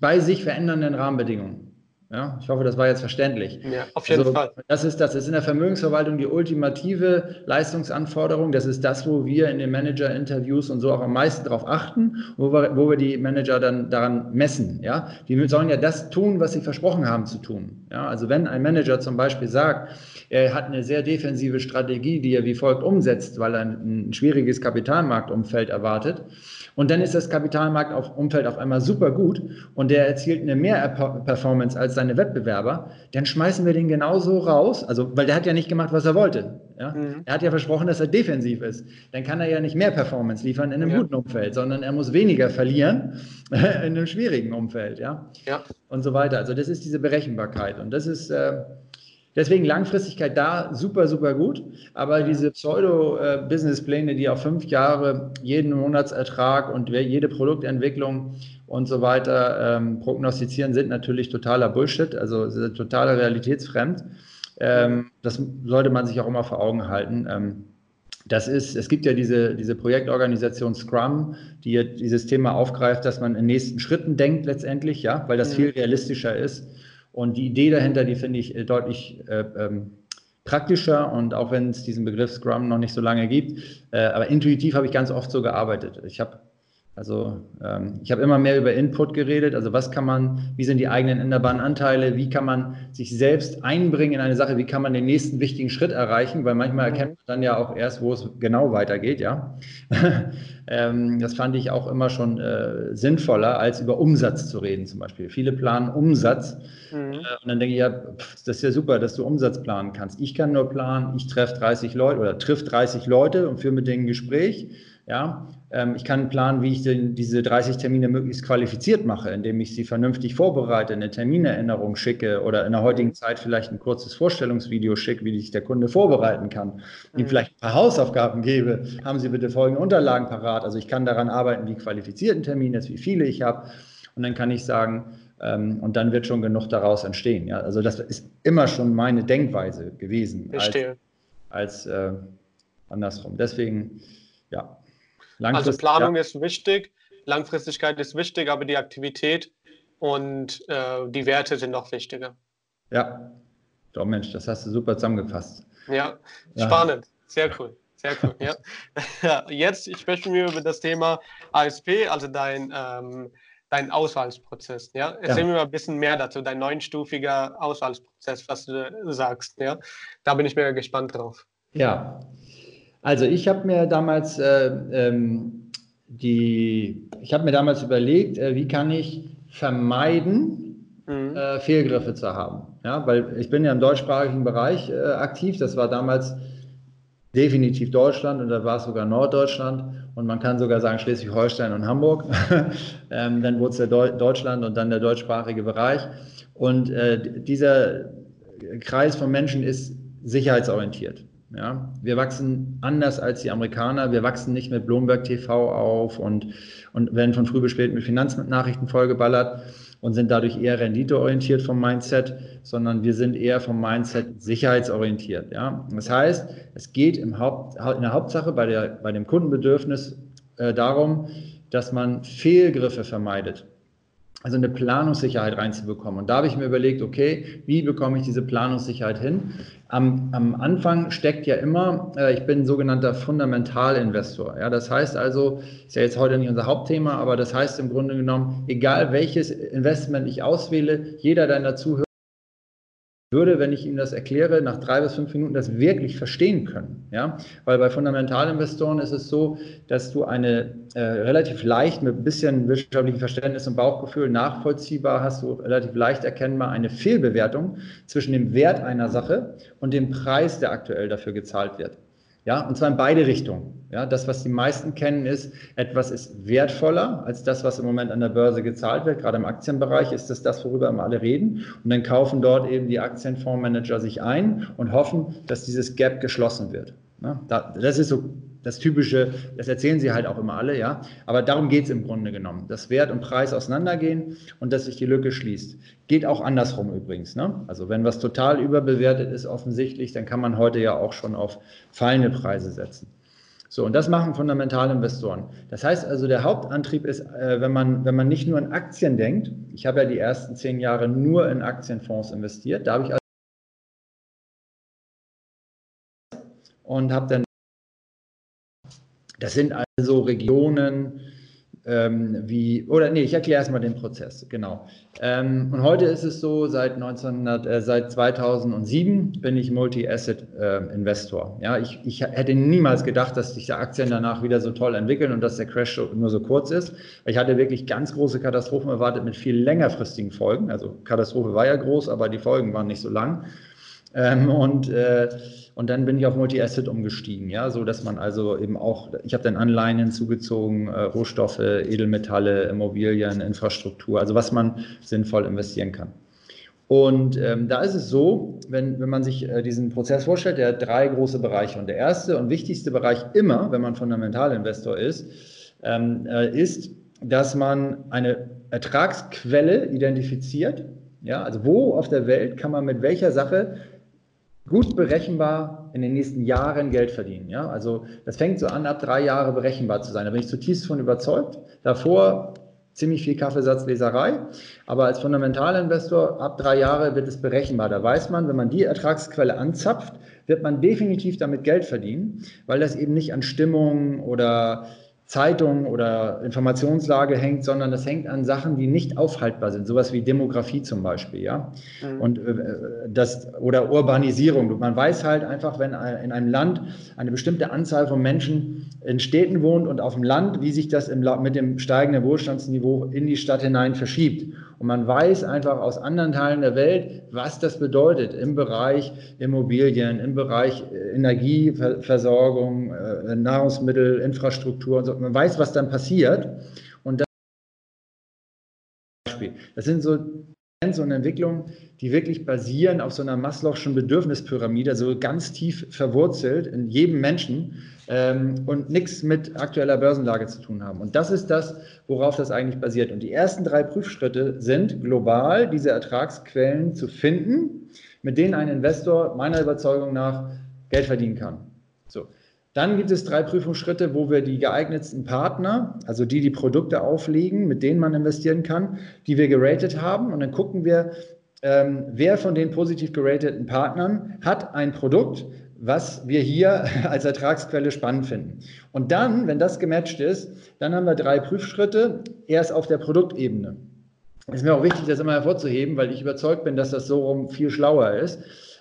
bei sich verändernden Rahmenbedingungen. Ja, ich hoffe, das war jetzt verständlich. Ja, auf jeden also, Fall. Das ist das. Das ist in der Vermögensverwaltung die ultimative Leistungsanforderung. Das ist das, wo wir in den Manager-Interviews und so auch am meisten darauf achten, wo wir, wo wir die Manager dann daran messen. Ja, die sollen ja das tun, was sie versprochen haben zu tun. Ja, also wenn ein Manager zum Beispiel sagt, er hat eine sehr defensive Strategie, die er wie folgt umsetzt, weil er ein, ein schwieriges Kapitalmarktumfeld erwartet, und dann ist das Kapitalmarktumfeld auf einmal super gut und der erzielt eine mehr Performance als seine Wettbewerber, dann schmeißen wir den genauso raus, also weil der hat ja nicht gemacht, was er wollte. Ja? Mhm. Er hat ja versprochen, dass er defensiv ist. Dann kann er ja nicht mehr Performance liefern in einem ja. guten Umfeld, sondern er muss weniger verlieren in einem schwierigen Umfeld. Ja? ja. Und so weiter. Also das ist diese Berechenbarkeit und das ist äh, Deswegen Langfristigkeit da super, super gut. Aber diese Pseudo-Business-Pläne, die auf fünf Jahre jeden Monatsertrag und jede Produktentwicklung und so weiter ähm, prognostizieren, sind natürlich totaler Bullshit, also totaler realitätsfremd. Ähm, das sollte man sich auch immer vor Augen halten. Ähm, das ist, es gibt ja diese, diese Projektorganisation Scrum, die dieses Thema aufgreift, dass man in nächsten Schritten denkt letztendlich, ja, weil das viel realistischer ist. Und die Idee dahinter, die finde ich äh, deutlich äh, ähm, praktischer und auch wenn es diesen Begriff Scrum noch nicht so lange gibt, äh, aber intuitiv habe ich ganz oft so gearbeitet. Ich habe also ähm, ich habe immer mehr über Input geredet, also was kann man, wie sind die eigenen änderbaren Anteile, wie kann man sich selbst einbringen in eine Sache, wie kann man den nächsten wichtigen Schritt erreichen, weil manchmal erkennt man dann ja auch erst, wo es genau weitergeht, ja. ähm, das fand ich auch immer schon äh, sinnvoller, als über Umsatz zu reden zum Beispiel. Viele planen Umsatz mhm. äh, und dann denke ich, ja, pff, das ist ja super, dass du Umsatz planen kannst. Ich kann nur planen, ich treffe 30 Leute oder triff 30 Leute und führe mit denen ein Gespräch ja, ähm, ich kann planen, wie ich diese 30 Termine möglichst qualifiziert mache, indem ich sie vernünftig vorbereite, eine Terminerinnerung schicke oder in der heutigen Zeit vielleicht ein kurzes Vorstellungsvideo schicke, wie sich der Kunde vorbereiten kann. Mhm. Ihm vielleicht ein paar Hausaufgaben gebe. Haben Sie bitte folgende Unterlagen parat. Also ich kann daran arbeiten, wie qualifizierten Termine ist, wie viele ich habe. Und dann kann ich sagen, ähm, und dann wird schon genug daraus entstehen. Ja? Also das ist immer schon meine Denkweise gewesen. Verstehe. Als, als äh, andersrum. Deswegen, ja, also Planung ja. ist wichtig, Langfristigkeit ist wichtig, aber die Aktivität und äh, die Werte sind noch wichtiger. Ja, doch Mensch, das hast du super zusammengefasst. Ja, ja. spannend, sehr cool. Sehr cool, ja. Jetzt sprechen wir über das Thema ASP, also dein, ähm, dein Auswahlprozess. Ja? Erzähl ja. mir mal ein bisschen mehr dazu, dein neunstufiger Auswahlprozess, was du sagst. Ja? Da bin ich mega gespannt drauf. Ja, also ich habe mir damals äh, ähm, die, ich habe mir damals überlegt, äh, wie kann ich vermeiden, mhm. äh, Fehlgriffe zu haben. Ja, weil ich bin ja im deutschsprachigen Bereich äh, aktiv. Das war damals definitiv Deutschland und da war es sogar Norddeutschland und man kann sogar sagen Schleswig-Holstein und Hamburg. ähm, dann wurde es der Deu Deutschland und dann der deutschsprachige Bereich. Und äh, dieser Kreis von Menschen ist sicherheitsorientiert. Ja, wir wachsen anders als die Amerikaner. Wir wachsen nicht mit Bloomberg TV auf und, und werden von früh bis spät mit Finanznachrichten vollgeballert und sind dadurch eher renditeorientiert vom Mindset, sondern wir sind eher vom Mindset sicherheitsorientiert. Ja? Das heißt, es geht im Haupt, in der Hauptsache bei, der, bei dem Kundenbedürfnis äh, darum, dass man Fehlgriffe vermeidet also eine Planungssicherheit reinzubekommen. Und da habe ich mir überlegt, okay, wie bekomme ich diese Planungssicherheit hin? Am, am Anfang steckt ja immer, äh, ich bin sogenannter Fundamentalinvestor. Ja, das heißt also, ist ja jetzt heute nicht unser Hauptthema, aber das heißt im Grunde genommen, egal welches Investment ich auswähle, jeder deiner Zuhörer würde, wenn ich Ihnen das erkläre, nach drei bis fünf Minuten das wirklich verstehen können. Ja? Weil bei Fundamentalinvestoren ist es so, dass du eine äh, relativ leicht mit ein bisschen wirtschaftlichem Verständnis und Bauchgefühl nachvollziehbar hast, du relativ leicht erkennbar eine Fehlbewertung zwischen dem Wert einer Sache und dem Preis, der aktuell dafür gezahlt wird. Ja, und zwar in beide Richtungen. Ja, das, was die meisten kennen, ist, etwas ist wertvoller als das, was im Moment an der Börse gezahlt wird. Gerade im Aktienbereich ist das das, worüber immer alle reden. Und dann kaufen dort eben die Aktienfondsmanager sich ein und hoffen, dass dieses Gap geschlossen wird. Ja, das ist so das Typische, das erzählen sie halt auch immer alle, ja. Aber darum geht es im Grunde genommen, dass Wert und Preis auseinandergehen und dass sich die Lücke schließt. Geht auch andersrum übrigens. Ne? Also wenn was total überbewertet ist, offensichtlich, dann kann man heute ja auch schon auf fallende Preise setzen. So, und das machen Fundamentalinvestoren. Das heißt also, der Hauptantrieb ist, äh, wenn, man, wenn man nicht nur in Aktien denkt, ich habe ja die ersten zehn Jahre nur in Aktienfonds investiert, da habe ich also und habe dann das sind also Regionen ähm, wie, oder nee, ich erkläre erstmal den Prozess, genau. Ähm, und heute ist es so, seit, 1900, äh, seit 2007 bin ich Multi-Asset-Investor. Äh, ja, ich, ich hätte niemals gedacht, dass sich die Aktien danach wieder so toll entwickeln und dass der Crash nur so kurz ist. Ich hatte wirklich ganz große Katastrophen erwartet mit viel längerfristigen Folgen. Also Katastrophe war ja groß, aber die Folgen waren nicht so lang. Ähm, und, äh, und dann bin ich auf Multi-Asset umgestiegen, ja, so dass man also eben auch, ich habe dann Anleihen hinzugezogen, äh, Rohstoffe, Edelmetalle, Immobilien, Infrastruktur, also was man sinnvoll investieren kann. Und ähm, da ist es so, wenn, wenn man sich äh, diesen Prozess vorstellt, der hat drei große Bereiche. Und der erste und wichtigste Bereich immer, wenn man Fundamentalinvestor ist, ähm, äh, ist, dass man eine Ertragsquelle identifiziert. Ja, also wo auf der Welt kann man mit welcher Sache gut berechenbar in den nächsten Jahren Geld verdienen. Ja? Also das fängt so an, ab drei Jahre berechenbar zu sein. Da bin ich zutiefst von überzeugt. Davor ziemlich viel Kaffeesatzleserei, aber als Fundamentalinvestor ab drei Jahre wird es berechenbar. Da weiß man, wenn man die Ertragsquelle anzapft, wird man definitiv damit Geld verdienen, weil das eben nicht an Stimmung oder Zeitung oder Informationslage hängt, sondern das hängt an Sachen, die nicht aufhaltbar sind, sowas wie Demografie zum Beispiel, ja. Mhm. Und äh, das oder Urbanisierung. Man weiß halt einfach, wenn in einem Land eine bestimmte Anzahl von Menschen in Städten wohnt und auf dem Land, wie sich das im, mit dem steigenden Wohlstandsniveau in die Stadt hinein verschiebt. Und man weiß einfach aus anderen Teilen der Welt, was das bedeutet im Bereich Immobilien, im Bereich äh, Energieversorgung, äh, Nahrungsmittel, Infrastruktur und so. Man weiß, was dann passiert. Und das, das sind so Trends und Entwicklungen, die wirklich basieren auf so einer Maslow'schen Bedürfnispyramide, so ganz tief verwurzelt in jedem Menschen ähm, und nichts mit aktueller Börsenlage zu tun haben. Und das ist das, worauf das eigentlich basiert. Und die ersten drei Prüfschritte sind global diese Ertragsquellen zu finden, mit denen ein Investor meiner Überzeugung nach Geld verdienen kann. So. Dann gibt es drei Prüfungsschritte, wo wir die geeignetsten Partner, also die, die Produkte auflegen, mit denen man investieren kann, die wir geratet haben. Und dann gucken wir, ähm, wer von den positiv gerateten Partnern hat ein Produkt, was wir hier als Ertragsquelle spannend finden. Und dann, wenn das gematcht ist, dann haben wir drei Prüfschritte, erst auf der Produktebene. Es ist mir auch wichtig, das immer hervorzuheben, weil ich überzeugt bin, dass das so rum viel schlauer ist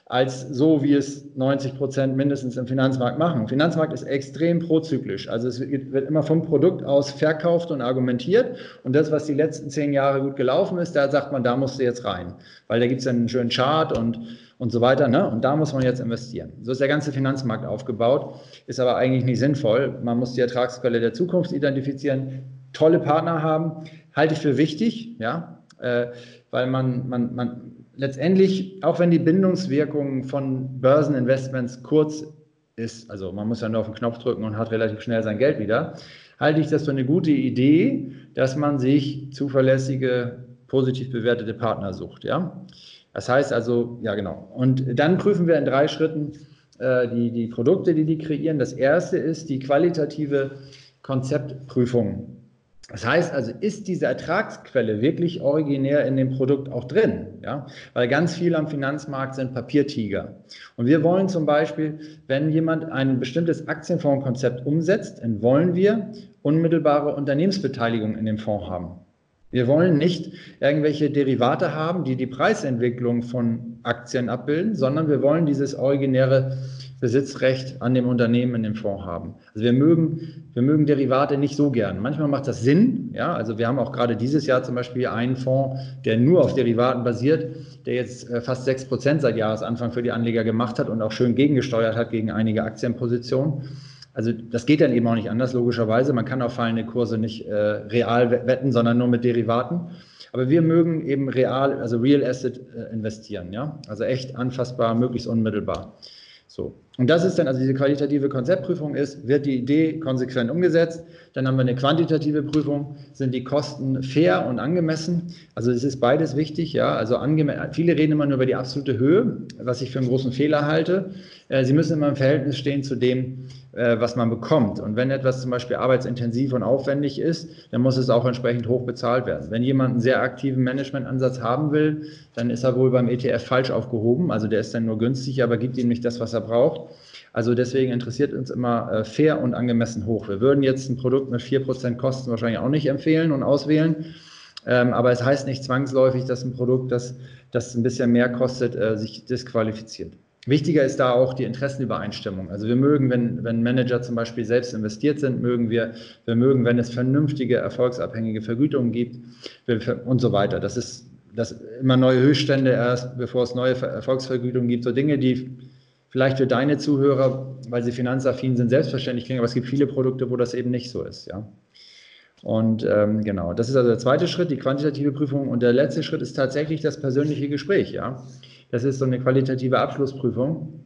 als so, wie es 90 Prozent mindestens im Finanzmarkt machen. Finanzmarkt ist extrem prozyklisch. Also es wird immer vom Produkt aus verkauft und argumentiert. Und das, was die letzten zehn Jahre gut gelaufen ist, da sagt man, da musst du jetzt rein. Weil da gibt es einen schönen Chart und, und so weiter. Ne? Und da muss man jetzt investieren. So ist der ganze Finanzmarkt aufgebaut, ist aber eigentlich nicht sinnvoll. Man muss die Ertragsquelle der Zukunft identifizieren, tolle Partner haben, halte ich für wichtig, ja, äh, weil man, man, man letztendlich, auch wenn die Bindungswirkung von Börseninvestments kurz ist, also man muss ja nur auf den Knopf drücken und hat relativ schnell sein Geld wieder, halte ich das für eine gute Idee, dass man sich zuverlässige, positiv bewertete Partner sucht. Ja? Das heißt also, ja genau. Und dann prüfen wir in drei Schritten äh, die, die Produkte, die die kreieren. Das erste ist die qualitative Konzeptprüfung. Das heißt also, ist diese Ertragsquelle wirklich originär in dem Produkt auch drin? Ja? Weil ganz viel am Finanzmarkt sind Papiertiger. Und wir wollen zum Beispiel, wenn jemand ein bestimmtes Aktienfondskonzept umsetzt, dann wollen wir unmittelbare Unternehmensbeteiligung in dem Fonds haben. Wir wollen nicht irgendwelche Derivate haben, die die Preisentwicklung von Aktien abbilden, sondern wir wollen dieses originäre Besitzrecht an dem Unternehmen in dem Fonds haben. Also wir mögen, wir mögen Derivate nicht so gern. Manchmal macht das Sinn. Ja, also wir haben auch gerade dieses Jahr zum Beispiel einen Fonds, der nur auf Derivaten basiert, der jetzt äh, fast 6 Prozent seit Jahresanfang für die Anleger gemacht hat und auch schön gegengesteuert hat gegen einige Aktienpositionen. Also das geht dann eben auch nicht anders, logischerweise. Man kann auf fallende Kurse nicht äh, real wetten, sondern nur mit Derivaten. Aber wir mögen eben real, also Real Asset äh, investieren, ja. Also echt anfassbar, möglichst unmittelbar. So. Und das ist dann, also diese qualitative Konzeptprüfung ist, wird die Idee konsequent umgesetzt. Dann haben wir eine quantitative Prüfung, sind die Kosten fair und angemessen. Also es ist beides wichtig, ja. Also viele reden immer nur über die absolute Höhe, was ich für einen großen Fehler halte. Äh, sie müssen immer im Verhältnis stehen zu dem, äh, was man bekommt. Und wenn etwas zum Beispiel arbeitsintensiv und aufwendig ist, dann muss es auch entsprechend hoch bezahlt werden. Wenn jemand einen sehr aktiven Managementansatz haben will, dann ist er wohl beim ETF falsch aufgehoben. Also der ist dann nur günstig, aber gibt ihm nicht das, was er braucht. Also deswegen interessiert uns immer äh, fair und angemessen hoch. Wir würden jetzt ein Produkt mit 4% Kosten wahrscheinlich auch nicht empfehlen und auswählen. Ähm, aber es heißt nicht zwangsläufig, dass ein Produkt, das, das ein bisschen mehr kostet, äh, sich disqualifiziert. Wichtiger ist da auch die Interessenübereinstimmung. Also wir mögen, wenn, wenn Manager zum Beispiel selbst investiert sind, mögen wir, wir mögen, wenn es vernünftige, erfolgsabhängige Vergütungen gibt und so weiter. Das ist das immer neue Höchststände erst, bevor es neue Erfolgsvergütungen gibt. So Dinge, die vielleicht für deine Zuhörer, weil sie finanzaffin sind, selbstverständlich klingen, aber es gibt viele Produkte, wo das eben nicht so ist. Ja. Und ähm, genau, das ist also der zweite Schritt, die quantitative Prüfung. Und der letzte Schritt ist tatsächlich das persönliche Gespräch. Ja. Das ist so eine qualitative Abschlussprüfung,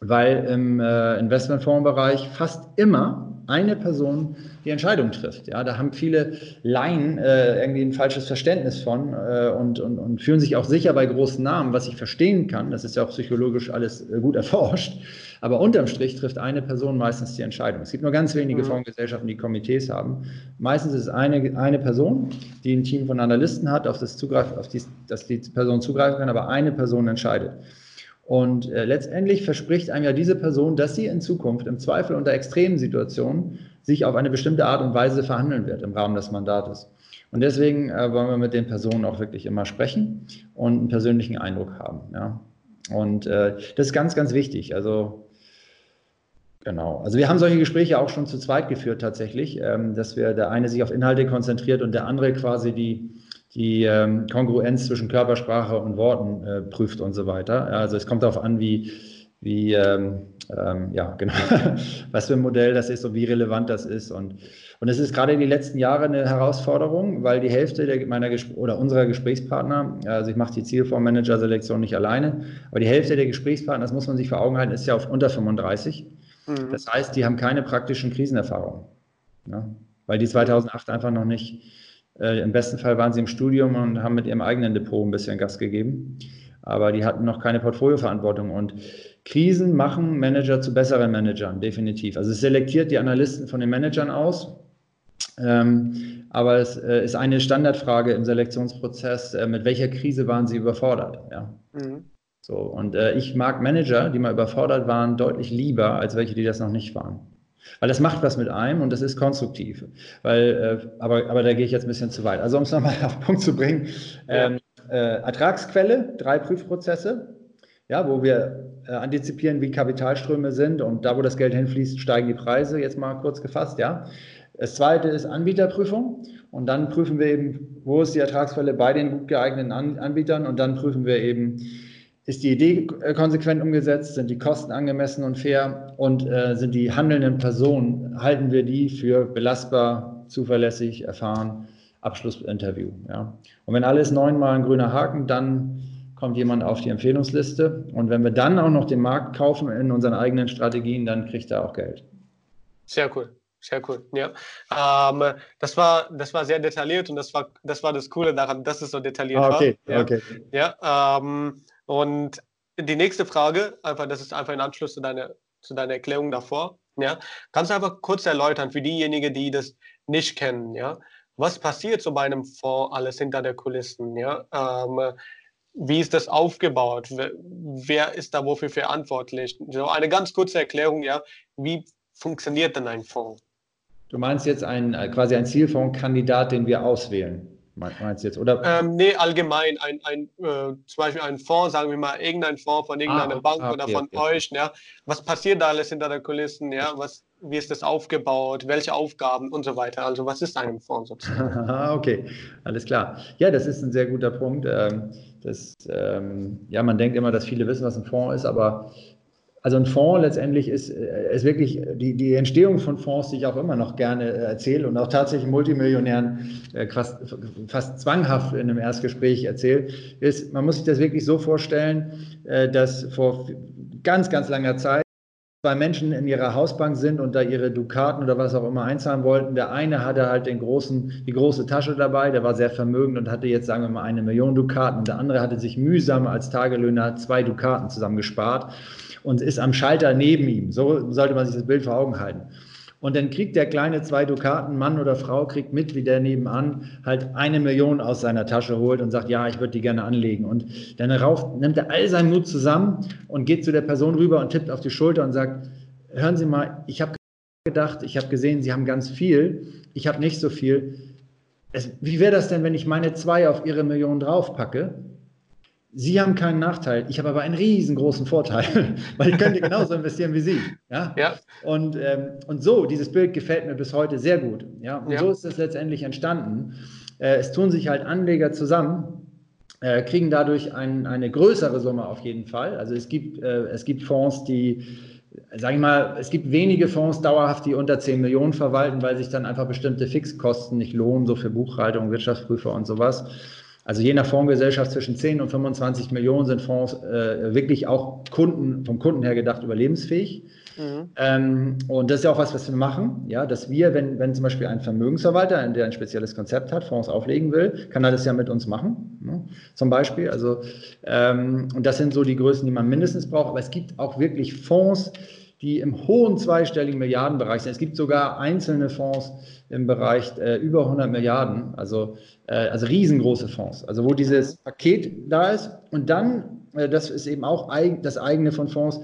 weil im äh, Investmentfondsbereich fast immer eine Person die Entscheidung trifft. Ja, da haben viele Laien äh, irgendwie ein falsches Verständnis von äh, und, und, und fühlen sich auch sicher bei großen Namen, was ich verstehen kann. Das ist ja auch psychologisch alles äh, gut erforscht. Aber unterm Strich trifft eine Person meistens die Entscheidung. Es gibt nur ganz wenige mhm. Fondsgesellschaften, die Komitees haben. Meistens ist es eine, eine Person, die ein Team von Analysten hat, auf das Zugreif, auf die, dass die Person zugreifen kann, aber eine Person entscheidet. Und äh, letztendlich verspricht einem ja diese Person, dass sie in Zukunft im Zweifel unter extremen Situationen sich auf eine bestimmte Art und Weise verhandeln wird im Rahmen des Mandates. Und deswegen äh, wollen wir mit den Personen auch wirklich immer sprechen und einen persönlichen Eindruck haben. Ja. Und äh, das ist ganz, ganz wichtig. Also Genau. Also wir haben solche Gespräche auch schon zu zweit geführt tatsächlich, ähm, dass wir der eine sich auf Inhalte konzentriert und der andere quasi die, die ähm, Kongruenz zwischen Körpersprache und Worten äh, prüft und so weiter. Also es kommt darauf an, wie, wie ähm, ähm, ja, genau, was für ein Modell das ist und wie relevant das ist. Und, und es ist gerade in den letzten Jahren eine Herausforderung, weil die Hälfte der, meiner oder unserer Gesprächspartner, also ich mache die Zielfondsmanager-Selektion nicht alleine, aber die Hälfte der Gesprächspartner, das muss man sich vor Augen halten, ist ja auf unter 35. Mhm. Das heißt, die haben keine praktischen Krisenerfahrungen. Ja? Weil die 2008 einfach noch nicht, äh, im besten Fall waren sie im Studium und haben mit ihrem eigenen Depot ein bisschen Gas gegeben aber die hatten noch keine Portfolioverantwortung. Und Krisen machen Manager zu besseren Managern, definitiv. Also es selektiert die Analysten von den Managern aus. Ähm, aber es äh, ist eine Standardfrage im Selektionsprozess, äh, mit welcher Krise waren sie überfordert? Ja. Mhm. So, und äh, ich mag Manager, die mal überfordert waren, deutlich lieber, als welche, die das noch nicht waren. Weil das macht was mit einem und das ist konstruktiv. Weil, äh, aber, aber da gehe ich jetzt ein bisschen zu weit. Also um es nochmal auf den Punkt zu bringen, ähm, äh, Ertragsquelle, drei Prüfprozesse, ja, wo wir äh, antizipieren, wie Kapitalströme sind und da, wo das Geld hinfließt, steigen die Preise, jetzt mal kurz gefasst, ja. Das zweite ist Anbieterprüfung und dann prüfen wir eben, wo ist die Ertragsquelle bei den gut geeigneten An Anbietern und dann prüfen wir eben ist die Idee konsequent umgesetzt? Sind die Kosten angemessen und fair? Und äh, sind die handelnden Personen, halten wir die für belastbar, zuverlässig, erfahren? Abschlussinterview. Ja. Und wenn alles neunmal ein grüner Haken, dann kommt jemand auf die Empfehlungsliste. Und wenn wir dann auch noch den Markt kaufen in unseren eigenen Strategien, dann kriegt er auch Geld. Sehr cool. Sehr cool, ja. Ähm, das, war, das war sehr detailliert und das war das, war das Coole daran, dass es so detailliert ah, okay, war. Ja, okay. ja ähm, und die nächste Frage, einfach, das ist einfach ein Anschluss zu deiner, zu deiner Erklärung davor. Ja. Kannst du einfach kurz erläutern für diejenigen, die das nicht kennen, ja? Was passiert so bei einem Fonds alles hinter der Kulissen, ja? Ähm, wie ist das aufgebaut? Wer ist da wofür verantwortlich? So eine ganz kurze Erklärung, ja. Wie funktioniert denn ein Fonds? Du meinst jetzt ein, äh, quasi ein Zielfondskandidat, den wir auswählen? Meinst du jetzt, oder? Ähm, nee, allgemein. Ein, ein, äh, zum Beispiel ein Fonds, sagen wir mal, irgendein Fonds von irgendeiner ah, Bank okay, oder von okay. euch. Ja? Was passiert da alles hinter der Kulissen? Ja? Was, wie ist das aufgebaut? Welche Aufgaben und so weiter? Also, was ist ein Fonds sozusagen? okay, alles klar. Ja, das ist ein sehr guter Punkt. Ähm, das, ähm, ja, man denkt immer, dass viele wissen, was ein Fonds ist, aber also ein Fonds letztendlich ist, äh, ist wirklich die, die Entstehung von Fonds, die ich auch immer noch gerne äh, erzähle und auch tatsächlich Multimillionären äh, fast, fast zwanghaft in einem Erstgespräch erzähle, ist, man muss sich das wirklich so vorstellen, dass vor ganz, ganz langer Zeit zwei Menschen in ihrer Hausbank sind und da ihre Dukaten oder was auch immer einzahlen wollten. Der eine hatte halt den großen, die große Tasche dabei, der war sehr vermögend und hatte jetzt, sagen wir mal, eine Million Dukaten und der andere hatte sich mühsam als Tagelöhner zwei Dukaten zusammengespart und ist am Schalter neben ihm. So sollte man sich das Bild vor Augen halten. Und dann kriegt der kleine zwei Dukaten, Mann oder Frau, kriegt mit, wie der nebenan halt eine Million aus seiner Tasche holt und sagt, ja, ich würde die gerne anlegen. Und dann darauf nimmt er all seinen Mut zusammen und geht zu der Person rüber und tippt auf die Schulter und sagt, hören Sie mal, ich habe gedacht, ich habe gesehen, Sie haben ganz viel, ich habe nicht so viel. Es, wie wäre das denn, wenn ich meine zwei auf Ihre Million draufpacke? Sie haben keinen Nachteil, ich habe aber einen riesengroßen Vorteil, weil ich könnte genauso investieren wie Sie. Ja? ja. Und, ähm, und so, dieses Bild gefällt mir bis heute sehr gut. Ja? Und ja. so ist es letztendlich entstanden. Äh, es tun sich halt Anleger zusammen, äh, kriegen dadurch ein, eine größere Summe auf jeden Fall. Also es gibt, äh, es gibt Fonds, die, sage ich mal, es gibt wenige Fonds dauerhaft, die unter 10 Millionen verwalten, weil sich dann einfach bestimmte Fixkosten nicht lohnen, so für Buchhaltung, Wirtschaftsprüfer und sowas. Also je nach Fondsgesellschaft zwischen 10 und 25 Millionen sind Fonds äh, wirklich auch Kunden, vom Kunden her gedacht überlebensfähig. Mhm. Ähm, und das ist ja auch was, was wir machen, ja, dass wir, wenn, wenn zum Beispiel ein Vermögensverwalter, der ein spezielles Konzept hat, Fonds auflegen will, kann er das ja mit uns machen, ne, zum Beispiel. Also, ähm, und das sind so die Größen, die man mindestens braucht. Aber es gibt auch wirklich Fonds, die im hohen zweistelligen Milliardenbereich sind. Es gibt sogar einzelne Fonds im Bereich äh, über 100 Milliarden, also, äh, also riesengroße Fonds, also wo dieses Paket da ist. Und dann, äh, das ist eben auch eig das eigene von Fonds,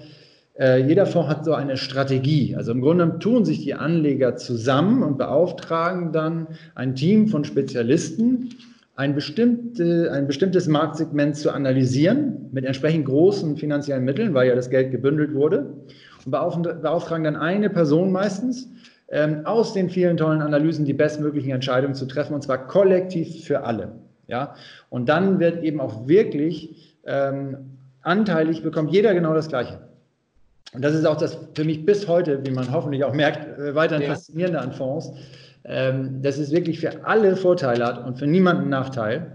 äh, jeder Fonds hat so eine Strategie. Also im Grunde tun sich die Anleger zusammen und beauftragen dann ein Team von Spezialisten, ein, bestimmte, ein bestimmtes Marktsegment zu analysieren mit entsprechend großen finanziellen Mitteln, weil ja das Geld gebündelt wurde und beauftragen dann eine Person meistens, ähm, aus den vielen tollen Analysen die bestmöglichen Entscheidungen zu treffen, und zwar kollektiv für alle. Ja? Und dann wird eben auch wirklich ähm, anteilig, bekommt jeder genau das Gleiche. Und das ist auch das für mich bis heute, wie man hoffentlich auch merkt, äh, weiterhin ja. faszinierende an Fonds, ähm, dass es wirklich für alle Vorteile hat und für niemanden Nachteil.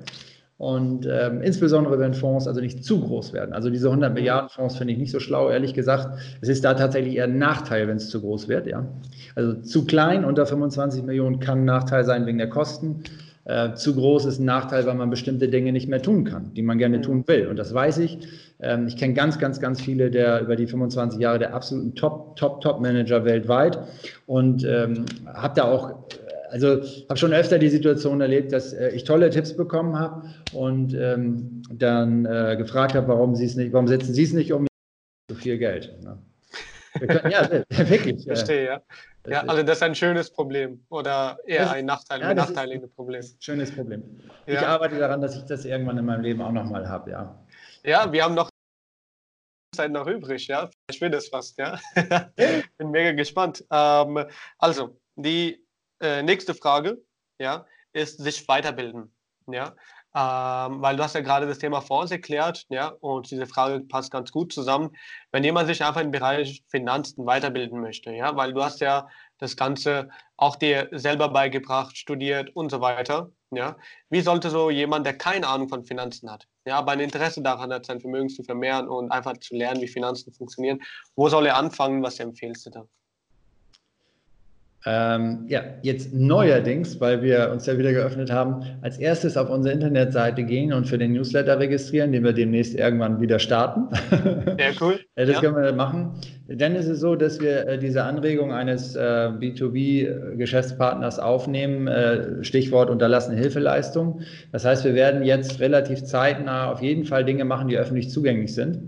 Und ähm, insbesondere, wenn Fonds also nicht zu groß werden. Also diese 100 Milliarden Fonds finde ich nicht so schlau, ehrlich gesagt. Es ist da tatsächlich eher ein Nachteil, wenn es zu groß wird. Ja? Also zu klein, unter 25 Millionen, kann ein Nachteil sein wegen der Kosten. Äh, zu groß ist ein Nachteil, weil man bestimmte Dinge nicht mehr tun kann, die man gerne tun will. Und das weiß ich. Ähm, ich kenne ganz, ganz, ganz viele der über die 25 Jahre der absoluten Top, Top, Top Manager weltweit und ähm, habe da auch also habe schon öfter die Situation erlebt, dass äh, ich tolle Tipps bekommen habe und ähm, dann äh, gefragt habe, warum sie es nicht, warum setzen Sie es nicht um so viel Geld. Ne? Können, ja, wirklich. Verstehe, ja. Ja, also das ist ein schönes Problem oder eher ein Nachteil, ja, nachteiliges Problem. schönes Problem. Ja. Ich arbeite daran, dass ich das irgendwann in meinem Leben auch nochmal habe, ja. Ja, wir haben noch Zeit noch übrig, ja. Ich will das fast, ja. Bin mega gespannt. Ähm, also, die äh, nächste Frage ja, ist sich weiterbilden. Ja? Ähm, weil du hast ja gerade das Thema Fonds erklärt, ja, und diese Frage passt ganz gut zusammen. Wenn jemand sich einfach im Bereich Finanzen weiterbilden möchte, ja, weil du hast ja das Ganze auch dir selber beigebracht, studiert und so weiter, ja, wie sollte so jemand, der keine Ahnung von Finanzen hat, ja, aber ein Interesse daran hat, sein Vermögen zu vermehren und einfach zu lernen, wie Finanzen funktionieren, wo soll er anfangen, was empfehlst du da? Ähm, ja, jetzt neuerdings, weil wir uns ja wieder geöffnet haben, als erstes auf unsere Internetseite gehen und für den Newsletter registrieren, den wir demnächst irgendwann wieder starten. Sehr cool. das ja. können wir machen. Dann ist es so, dass wir äh, diese Anregung eines äh, B2B-Geschäftspartners aufnehmen, äh, Stichwort unterlassene Hilfeleistung. Das heißt, wir werden jetzt relativ zeitnah auf jeden Fall Dinge machen, die öffentlich zugänglich sind.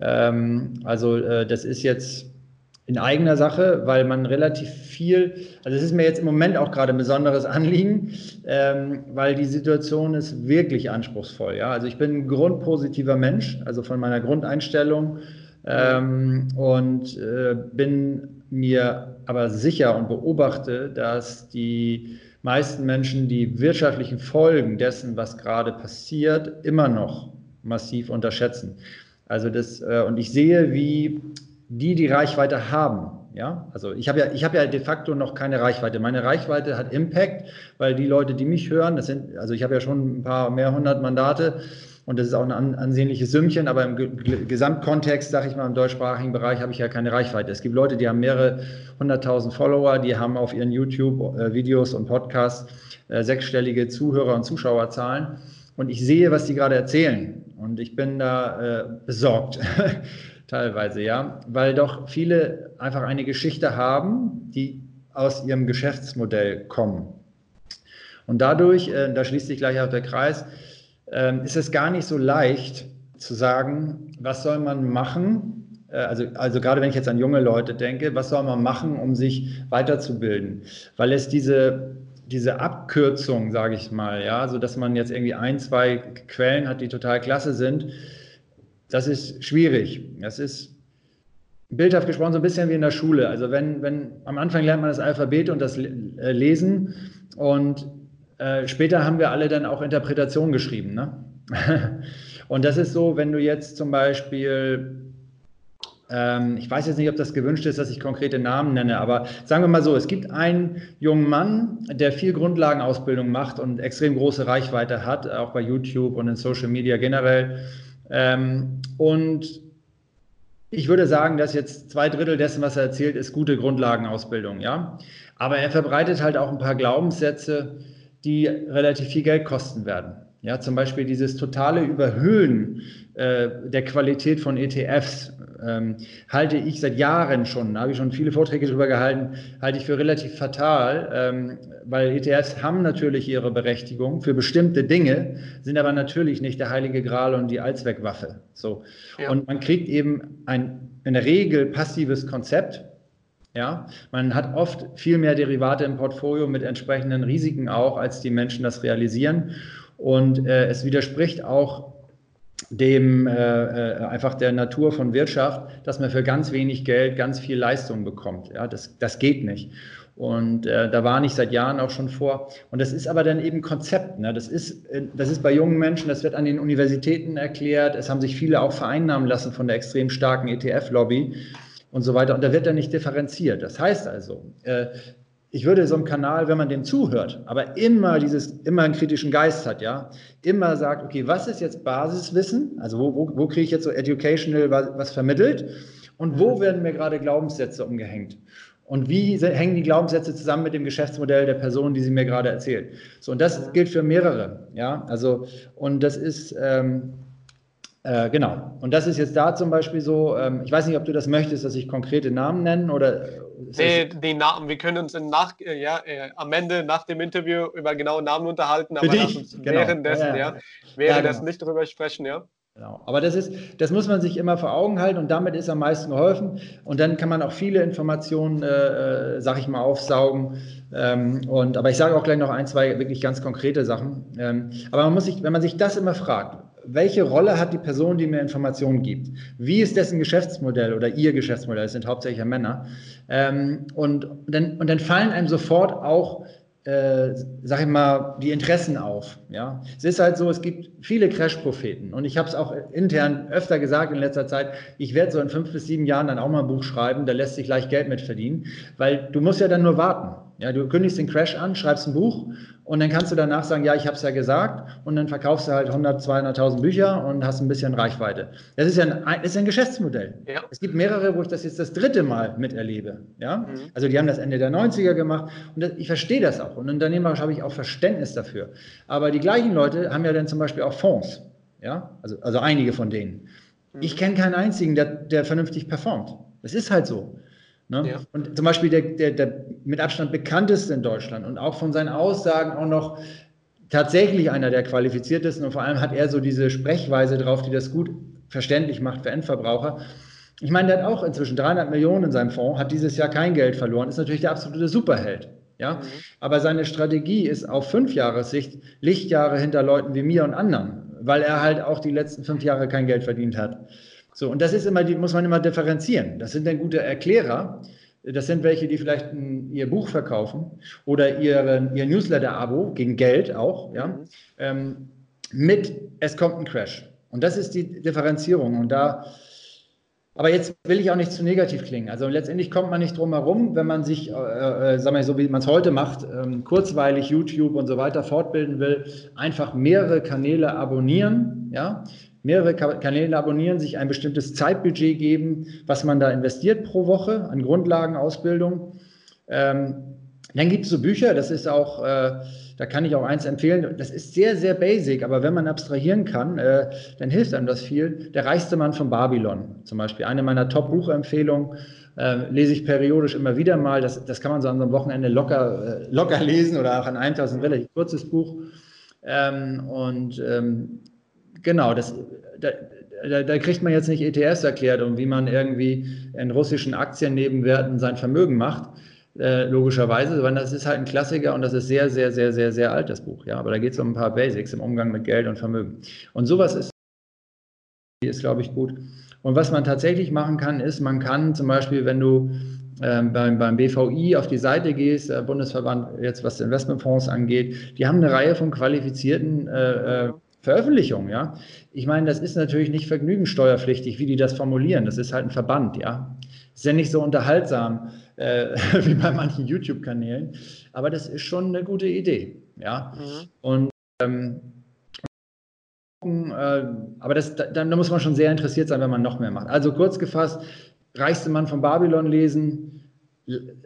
Ähm, also das ist jetzt in eigener Sache, weil man relativ viel, also es ist mir jetzt im Moment auch gerade ein besonderes Anliegen, ähm, weil die Situation ist wirklich anspruchsvoll. Ja? Also ich bin ein grundpositiver Mensch, also von meiner Grundeinstellung ähm, und äh, bin mir aber sicher und beobachte, dass die meisten Menschen die wirtschaftlichen Folgen dessen, was gerade passiert, immer noch massiv unterschätzen. Also das, äh, und ich sehe, wie die die Reichweite haben. Ja, also ich habe ja, ich habe ja de facto noch keine Reichweite. Meine Reichweite hat Impact, weil die Leute, die mich hören, das sind, also ich habe ja schon ein paar mehr hundert Mandate und das ist auch ein ansehnliches Sümmchen, aber im Gesamtkontext, sage ich mal, im deutschsprachigen Bereich habe ich ja keine Reichweite. Es gibt Leute, die haben mehrere hunderttausend Follower, die haben auf ihren YouTube-Videos und Podcasts äh, sechsstellige Zuhörer- und Zuschauerzahlen und ich sehe, was die gerade erzählen und ich bin da äh, besorgt. teilweise, ja, weil doch viele einfach eine Geschichte haben, die aus ihrem Geschäftsmodell kommen. Und dadurch, äh, da schließt sich gleich auch der Kreis, äh, ist es gar nicht so leicht zu sagen, was soll man machen, äh, also, also gerade wenn ich jetzt an junge Leute denke, was soll man machen, um sich weiterzubilden? Weil es diese, diese Abkürzung, sage ich mal, ja, so dass man jetzt irgendwie ein, zwei Quellen hat, die total klasse sind, das ist schwierig. Das ist bildhaft gesprochen so ein bisschen wie in der Schule. Also wenn, wenn am Anfang lernt man das Alphabet und das äh, Lesen und äh, später haben wir alle dann auch Interpretationen geschrieben. Ne? und das ist so, wenn du jetzt zum Beispiel ähm, ich weiß jetzt nicht, ob das gewünscht ist, dass ich konkrete Namen nenne, aber sagen wir mal so, es gibt einen jungen Mann, der viel Grundlagenausbildung macht und extrem große Reichweite hat, auch bei YouTube und in Social Media generell. Ähm, und ich würde sagen, dass jetzt zwei Drittel dessen, was er erzählt, ist gute Grundlagenausbildung, ja. Aber er verbreitet halt auch ein paar Glaubenssätze, die relativ viel Geld kosten werden. Ja, zum Beispiel dieses totale Überhöhen äh, der Qualität von ETFs ähm, halte ich seit Jahren schon, da habe ich schon viele Vorträge darüber gehalten, halte ich für relativ fatal, ähm, weil ETFs haben natürlich ihre Berechtigung für bestimmte Dinge, sind aber natürlich nicht der heilige Gral und die Allzweckwaffe. So. Ja. Und man kriegt eben ein in der Regel passives Konzept, ja, man hat oft viel mehr Derivate im Portfolio mit entsprechenden Risiken auch, als die Menschen das realisieren. Und äh, es widerspricht auch dem äh, äh, einfach der Natur von Wirtschaft, dass man für ganz wenig Geld ganz viel Leistung bekommt. Ja, das, das geht nicht. Und äh, da war ich seit Jahren auch schon vor. Und das ist aber dann eben Konzept. Ne? Das, ist, äh, das ist bei jungen Menschen, das wird an den Universitäten erklärt. Es haben sich viele auch vereinnahmen lassen von der extrem starken ETF-Lobby und so weiter. Und da wird dann nicht differenziert. Das heißt also, äh, ich würde so einem Kanal, wenn man dem zuhört, aber immer dieses, immer einen kritischen Geist hat, ja, immer sagt, okay, was ist jetzt Basiswissen? Also wo, wo, wo kriege ich jetzt so educational was, was vermittelt? Und wo werden mir gerade Glaubenssätze umgehängt? Und wie hängen die Glaubenssätze zusammen mit dem Geschäftsmodell der Person, die sie mir gerade erzählt? So, und das gilt für mehrere, ja, also, und das ist, ähm, äh, genau. Und das ist jetzt da zum Beispiel so, ähm, ich weiß nicht, ob du das möchtest, dass ich konkrete Namen nenne oder. Nee, die Namen, wir können uns nach, äh, ja, äh, am Ende nach dem Interview über genaue Namen unterhalten, aber lass uns genau. währenddessen, ja, ja. ja währenddessen genau. nicht darüber sprechen, ja. Genau. Aber das ist, das muss man sich immer vor Augen halten und damit ist am meisten geholfen. Und dann kann man auch viele Informationen, äh, äh sag ich mal, aufsaugen. Ähm, und, aber ich sage auch gleich noch ein, zwei wirklich ganz konkrete Sachen. Ähm, aber man muss sich, wenn man sich das immer fragt, welche Rolle hat die Person, die mir Informationen gibt? Wie ist dessen Geschäftsmodell oder ihr Geschäftsmodell? Das sind hauptsächlich Männer. Ähm, und, dann, und dann fallen einem sofort auch äh, sag ich mal, die Interessen auf. Ja? Es ist halt so, es gibt viele Crash-Propheten und ich habe es auch intern öfter gesagt in letzter Zeit, ich werde so in fünf bis sieben Jahren dann auch mal ein Buch schreiben, da lässt sich leicht Geld mit verdienen, weil du musst ja dann nur warten. Ja, du kündigst den Crash an, schreibst ein Buch und dann kannst du danach sagen, ja, ich habe es ja gesagt und dann verkaufst du halt 100, 200.000 Bücher und hast ein bisschen Reichweite. Das ist ja ein, ist ein Geschäftsmodell. Ja. Es gibt mehrere, wo ich das jetzt das dritte Mal miterlebe. Ja? Mhm. Also die haben das Ende der 90er gemacht und das, ich verstehe das auch und unternehmerisch habe ich auch Verständnis dafür. Aber die gleichen Leute haben ja dann zum Beispiel auch Fonds. Ja? Also, also einige von denen. Mhm. Ich kenne keinen einzigen, der, der vernünftig performt. Das ist halt so. Ne? Ja. Und zum Beispiel der, der, der mit Abstand bekannteste in Deutschland und auch von seinen Aussagen auch noch tatsächlich einer der qualifiziertesten und vor allem hat er so diese Sprechweise drauf, die das gut verständlich macht für Endverbraucher. Ich meine, der hat auch inzwischen 300 Millionen in seinem Fonds, hat dieses Jahr kein Geld verloren, ist natürlich der absolute Superheld. Ja? Mhm. Aber seine Strategie ist auf fünf Jahressicht Lichtjahre hinter Leuten wie mir und anderen, weil er halt auch die letzten fünf Jahre kein Geld verdient hat. So, und das ist immer, die muss man immer differenzieren. Das sind dann gute Erklärer. Das sind welche, die vielleicht ein, ihr Buch verkaufen oder ihre, ihr Newsletter-Abo gegen Geld auch, ja, mhm. ähm, mit es kommt ein Crash. Und das ist die Differenzierung. Und da, aber jetzt will ich auch nicht zu negativ klingen. Also letztendlich kommt man nicht drum herum, wenn man sich, äh, äh, sagen wir so wie man es heute macht, ähm, kurzweilig YouTube und so weiter fortbilden will, einfach mehrere Kanäle abonnieren, ja, mehrere Kanäle abonnieren, sich ein bestimmtes Zeitbudget geben, was man da investiert pro Woche an Grundlagenausbildung. Ähm, dann gibt es so Bücher, das ist auch, äh, da kann ich auch eins empfehlen, das ist sehr, sehr basic, aber wenn man abstrahieren kann, äh, dann hilft einem das viel. Der reichste Mann von Babylon zum Beispiel, eine meiner Top-Buchempfehlungen, äh, lese ich periodisch immer wieder mal, das, das kann man so an so einem Wochenende locker, äh, locker lesen oder auch an einem Tag, ein relativ kurzes Buch. Ähm, und ähm, Genau, das, da, da, da, kriegt man jetzt nicht ETFs erklärt und wie man irgendwie in russischen Aktiennebenwerten sein Vermögen macht, äh, logischerweise, sondern das ist halt ein Klassiker und das ist sehr, sehr, sehr, sehr, sehr alt, das Buch. Ja, aber da geht es um ein paar Basics im Umgang mit Geld und Vermögen. Und sowas ist, ist glaube ich, gut. Und was man tatsächlich machen kann, ist, man kann zum Beispiel, wenn du ähm, beim, beim BVI auf die Seite gehst, der Bundesverband jetzt was Investmentfonds angeht, die haben eine Reihe von qualifizierten äh, äh Veröffentlichung, ja. Ich meine, das ist natürlich nicht vergnügenssteuerpflichtig, wie die das formulieren. Das ist halt ein Verband, ja. Ist ja nicht so unterhaltsam äh, wie bei manchen YouTube-Kanälen, aber das ist schon eine gute Idee, ja. Mhm. Und ähm, äh, aber das, da, da, muss man schon sehr interessiert sein, wenn man noch mehr macht. Also kurz gefasst, reichste Mann von Babylon lesen,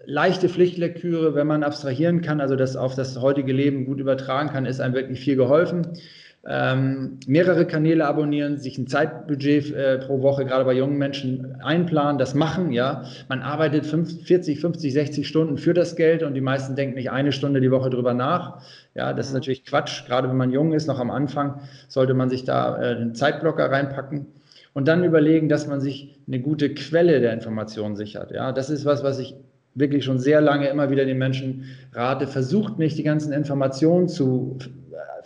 leichte Pflichtlektüre, wenn man abstrahieren kann, also das auf das heutige Leben gut übertragen kann, ist einem wirklich viel geholfen ähm, mehrere Kanäle abonnieren, sich ein Zeitbudget äh, pro Woche, gerade bei jungen Menschen, einplanen, das machen, ja. Man arbeitet 50, 40, 50, 60 Stunden für das Geld und die meisten denken nicht eine Stunde die Woche drüber nach. Ja, das ist natürlich Quatsch. Gerade wenn man jung ist, noch am Anfang, sollte man sich da äh, einen Zeitblocker reinpacken und dann überlegen, dass man sich eine gute Quelle der Information sichert. Ja, das ist was, was ich wirklich schon sehr lange immer wieder den Menschen rate. Versucht nicht, die ganzen Informationen zu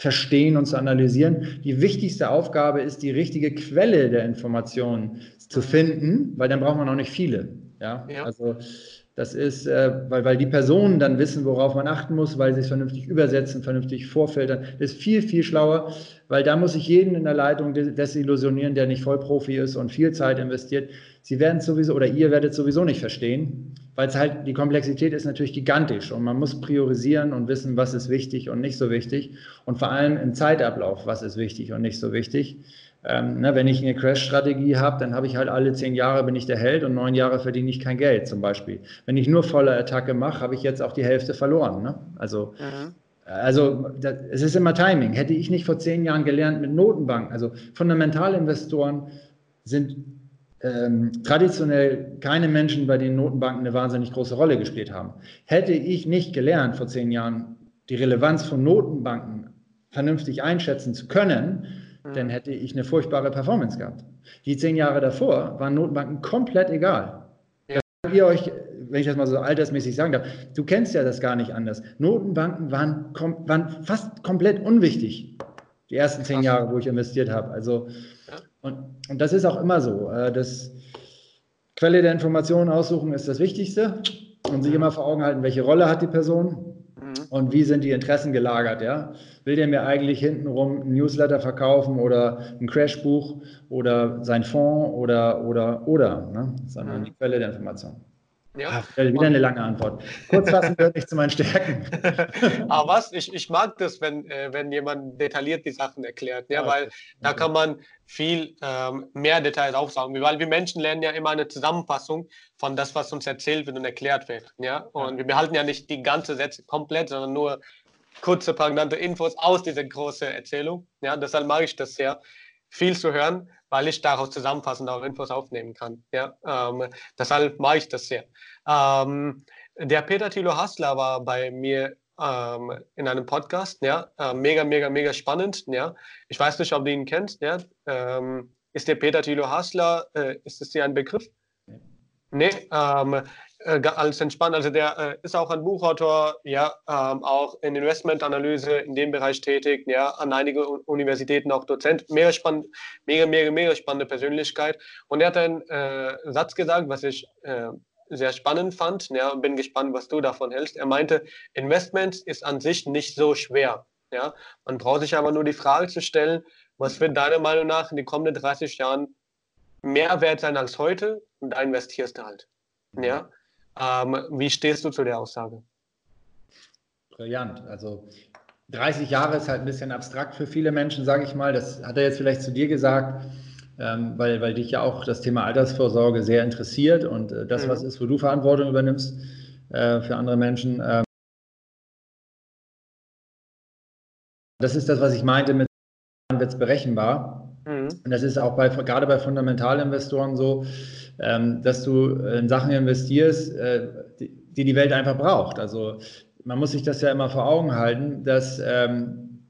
verstehen und zu analysieren. Die wichtigste Aufgabe ist, die richtige Quelle der Informationen zu finden, weil dann braucht man auch nicht viele. Ja, ja. also das ist, äh, weil, weil die Personen dann wissen, worauf man achten muss, weil sie es vernünftig übersetzen, vernünftig vorfiltern. Das ist viel, viel schlauer, weil da muss ich jeden in der Leitung desillusionieren, der nicht Vollprofi ist und viel Zeit investiert. Sie werden es sowieso oder ihr werdet es sowieso nicht verstehen, weil es halt, die Komplexität ist natürlich gigantisch und man muss priorisieren und wissen, was ist wichtig und nicht so wichtig und vor allem im Zeitablauf, was ist wichtig und nicht so wichtig. Ähm, ne, wenn ich eine Crash-Strategie habe, dann habe ich halt alle zehn Jahre bin ich der Held und neun Jahre verdiene ich kein Geld zum Beispiel. Wenn ich nur volle Attacke mache, habe ich jetzt auch die Hälfte verloren. Ne? Also, mhm. also das, es ist immer Timing. Hätte ich nicht vor zehn Jahren gelernt mit Notenbanken, also Fundamentalinvestoren sind ähm, traditionell keine Menschen, bei denen Notenbanken eine wahnsinnig große Rolle gespielt haben. Hätte ich nicht gelernt vor zehn Jahren, die Relevanz von Notenbanken vernünftig einschätzen zu können, dann hätte ich eine furchtbare Performance gehabt. Die zehn Jahre davor waren Notenbanken komplett egal. Ja. Ihr euch, wenn ich das mal so altersmäßig sagen darf, du kennst ja das gar nicht anders. Notenbanken waren, waren fast komplett unwichtig, die ersten zehn Jahre, wo ich investiert habe. Also. Und, und das ist auch immer so. Äh, das Quelle der Informationen aussuchen ist das Wichtigste und sich immer vor Augen halten, welche Rolle hat die Person. Mhm. und wie sind die Interessen gelagert, ja? Will der mir eigentlich hintenrum ein Newsletter verkaufen oder ein Crashbuch oder sein Fonds oder, oder, oder, ne? sondern mhm. die Quelle der Information. Ja. Ach, wieder eine lange Antwort. Kurz fassen gehört nicht zu meinen Stärken. Aber was? Ich, ich mag das, wenn, äh, wenn jemand detailliert die Sachen erklärt, ja, weil da kann man viel ähm, mehr Details aufsagen. Weil wir Menschen lernen ja immer eine Zusammenfassung von das, was uns erzählt wird und erklärt wird. Ja? Und wir behalten ja nicht die ganze Sätze komplett, sondern nur kurze, prägnante Infos aus dieser großen Erzählung. Ja? Deshalb mag ich das sehr, viel zu hören weil ich daraus zusammenfassend auch Infos aufnehmen kann. Ja, ähm, deshalb mache ich das sehr. Ähm, der Peter Thilo Hassler war bei mir ähm, in einem Podcast, ja, äh, mega, mega, mega spannend, ja. Ich weiß nicht, ob du ihn kennst, ja. Ähm, ist der Peter Thilo Hassler, äh, ist es dir ein Begriff? Nee, ähm, äh, alles entspannt. Also der äh, ist auch ein Buchautor, ja, ähm, auch in Investmentanalyse in dem Bereich tätig, ja, an einigen Universitäten auch Dozent. Mega spannend, mega, mega, mega spannende Persönlichkeit. Und er hat einen äh, Satz gesagt, was ich sehr spannend fand. Ja, bin gespannt, was du davon hältst. Er meinte, Investment ist an sich nicht so schwer. Ja, man braucht sich aber nur die Frage zu stellen, was wird deiner Meinung nach in den kommenden 30 Jahren mehr wert sein als heute? Und da investierst du halt. Ja. Ähm, wie stehst du zu der Aussage? Brillant. Also 30 Jahre ist halt ein bisschen abstrakt für viele Menschen, sage ich mal. Das hat er jetzt vielleicht zu dir gesagt, ähm, weil, weil dich ja auch das Thema Altersvorsorge sehr interessiert und äh, das, mhm. was ist, wo du Verantwortung übernimmst äh, für andere Menschen. Äh, das ist das, was ich meinte mit wird es berechenbar. Mhm. Und das ist auch bei, gerade bei Fundamentalinvestoren so ähm, dass du in Sachen investierst, äh, die, die, die Welt einfach braucht. Also man muss sich das ja immer vor Augen halten, dass ähm,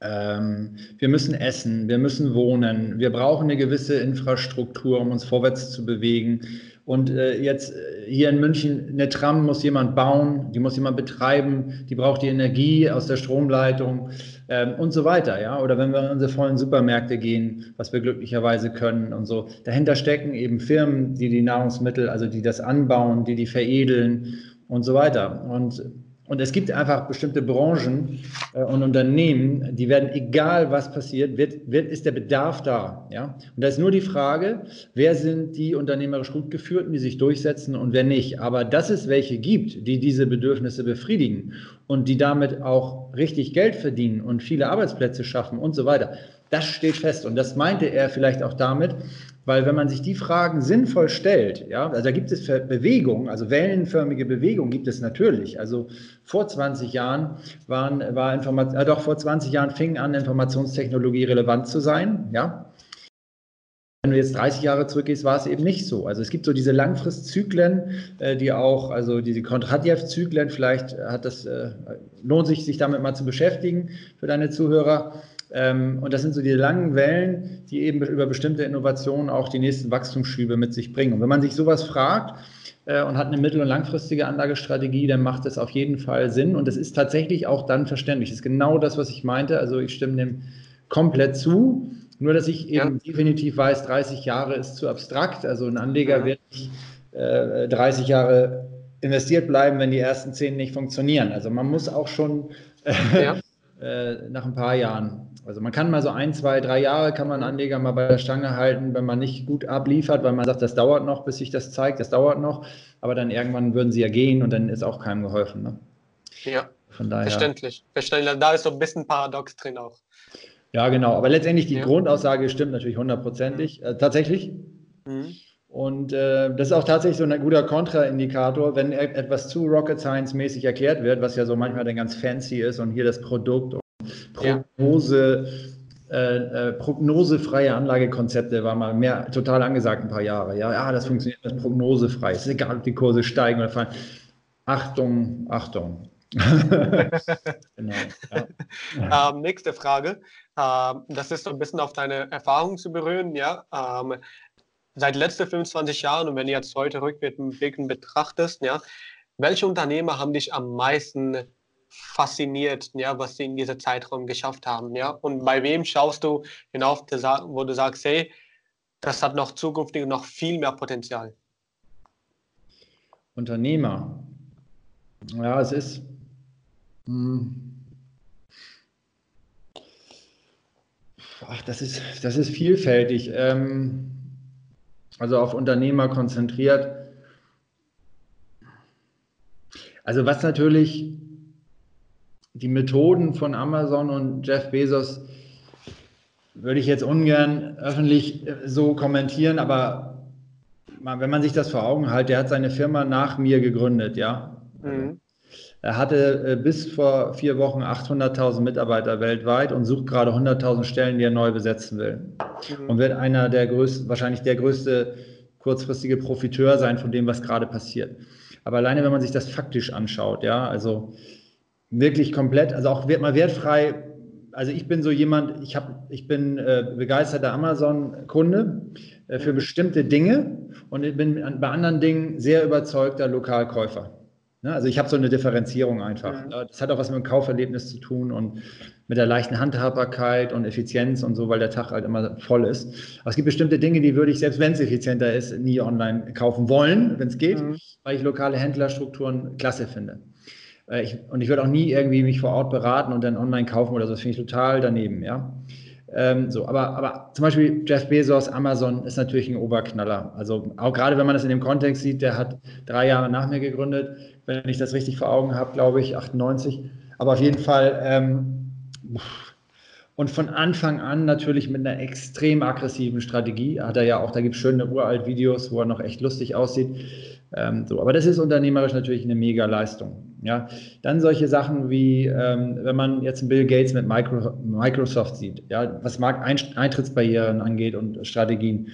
ähm, wir müssen essen, wir müssen wohnen, wir brauchen eine gewisse Infrastruktur, um uns vorwärts zu bewegen. Und äh, jetzt äh, hier in München, eine Tram muss jemand bauen, die muss jemand betreiben, die braucht die Energie aus der Stromleitung ähm, und so weiter. Ja? Oder wenn wir in unsere vollen Supermärkte gehen, was wir glücklicherweise können und so. Dahinter stecken eben Firmen, die die Nahrungsmittel, also die das anbauen, die die veredeln und so weiter. Und und es gibt einfach bestimmte Branchen äh, und Unternehmen, die werden, egal was passiert, wird, wird, ist der Bedarf da. Ja? Und da ist nur die Frage, wer sind die unternehmerisch gut geführten, die sich durchsetzen und wer nicht. Aber dass es welche gibt, die diese Bedürfnisse befriedigen und die damit auch richtig Geld verdienen und viele Arbeitsplätze schaffen und so weiter, das steht fest. Und das meinte er vielleicht auch damit, weil wenn man sich die Fragen sinnvoll stellt, ja, also da gibt es Bewegungen, also wellenförmige Bewegungen gibt es natürlich. Also vor 20 Jahren waren, war Informat äh, doch vor 20 Jahren fing an, Informationstechnologie relevant zu sein, ja. Wenn du jetzt 30 Jahre zurückgehst, war es eben nicht so. Also es gibt so diese Langfristzyklen, äh, die auch, also diese Kondratjew-Zyklen, vielleicht hat das, äh, lohnt sich, sich damit mal zu beschäftigen für deine Zuhörer. Ähm, und das sind so die langen Wellen, die eben über bestimmte Innovationen auch die nächsten Wachstumsschübe mit sich bringen. Und wenn man sich sowas fragt äh, und hat eine mittel- und langfristige Anlagestrategie, dann macht das auf jeden Fall Sinn. Und das ist tatsächlich auch dann verständlich. Das ist genau das, was ich meinte. Also ich stimme dem komplett zu. Nur, dass ich eben ja. definitiv weiß, 30 Jahre ist zu abstrakt. Also ein Anleger ja. wird nicht äh, 30 Jahre investiert bleiben, wenn die ersten 10 nicht funktionieren. Also man muss auch schon äh, ja. äh, nach ein paar Jahren also man kann mal so ein, zwei, drei Jahre kann man Anleger mal bei der Stange halten, wenn man nicht gut abliefert, weil man sagt, das dauert noch, bis sich das zeigt, das dauert noch. Aber dann irgendwann würden sie ja gehen und dann ist auch keinem geholfen. Ne? Ja, Von daher, verständlich. verständlich. Da ist so ein bisschen Paradox drin auch. Ja, genau. Aber letztendlich die ja. Grundaussage stimmt natürlich hundertprozentig. Mhm. Äh, tatsächlich. Mhm. Und äh, das ist auch tatsächlich so ein guter Kontraindikator, wenn e-, etwas zu Rocket Science mäßig erklärt wird, was ja so manchmal dann ganz fancy ist und hier das Produkt Prognose, ja. äh, äh, prognosefreie Anlagekonzepte war mal mehr total angesagt ein paar Jahre. Ja, ja das funktioniert das prognosefrei. Es ist egal, ob die Kurse steigen oder fallen. Achtung, Achtung. genau, ja. ähm, nächste Frage. Ähm, das ist so ein bisschen auf deine Erfahrung zu berühren. Ja? Ähm, seit letzten 25 Jahren und wenn du jetzt heute rückblickend betrachtest, ja, welche Unternehmer haben dich am meisten fasziniert, ja, was sie in diesem Zeitraum geschafft haben. Ja? Und bei wem schaust du hinauf, wo du sagst, hey, das hat noch zukünftig noch viel mehr Potenzial? Unternehmer. Ja, es ist, Hm. Ach, das ist, das ist vielfältig. Ähm, also auf Unternehmer konzentriert. Also was natürlich die Methoden von Amazon und Jeff Bezos würde ich jetzt ungern öffentlich äh, so kommentieren, aber wenn man sich das vor Augen hält, der hat seine Firma nach mir gegründet, ja. Mhm. Er hatte äh, bis vor vier Wochen 800.000 Mitarbeiter weltweit und sucht gerade 100.000 Stellen, die er neu besetzen will. Mhm. Und wird einer der größten, wahrscheinlich der größte kurzfristige Profiteur sein von dem, was gerade passiert. Aber alleine, wenn man sich das faktisch anschaut, ja, also wirklich komplett, also auch mal wertfrei. Also ich bin so jemand, ich, hab, ich bin äh, begeisterter Amazon-Kunde äh, für mhm. bestimmte Dinge und ich bin bei anderen Dingen sehr überzeugter Lokalkäufer. Ne? Also ich habe so eine Differenzierung einfach. Mhm. Das hat auch was mit dem Kauferlebnis zu tun und mit der leichten Handhabbarkeit und Effizienz und so, weil der Tag halt immer voll ist. Aber es gibt bestimmte Dinge, die würde ich, selbst wenn es effizienter ist, nie online kaufen wollen, wenn es geht, mhm. weil ich lokale Händlerstrukturen klasse finde. Äh, ich, und ich würde auch nie irgendwie mich vor Ort beraten und dann online kaufen oder so. Das finde ich total daneben, ja. Ähm, so, aber, aber zum Beispiel Jeff Bezos, Amazon ist natürlich ein Oberknaller. Also auch gerade wenn man das in dem Kontext sieht, der hat drei Jahre nach mir gegründet, wenn ich das richtig vor Augen habe, glaube ich, 98. Aber auf jeden Fall ähm, und von Anfang an natürlich mit einer extrem aggressiven Strategie. Hat er ja auch, da gibt es schöne uralt Videos, wo er noch echt lustig aussieht. Ähm, so, aber das ist unternehmerisch natürlich eine mega Leistung. Ja, dann solche Sachen wie, ähm, wenn man jetzt Bill Gates mit Micro, Microsoft sieht, ja, was Markteintrittsbarrieren angeht und Strategien.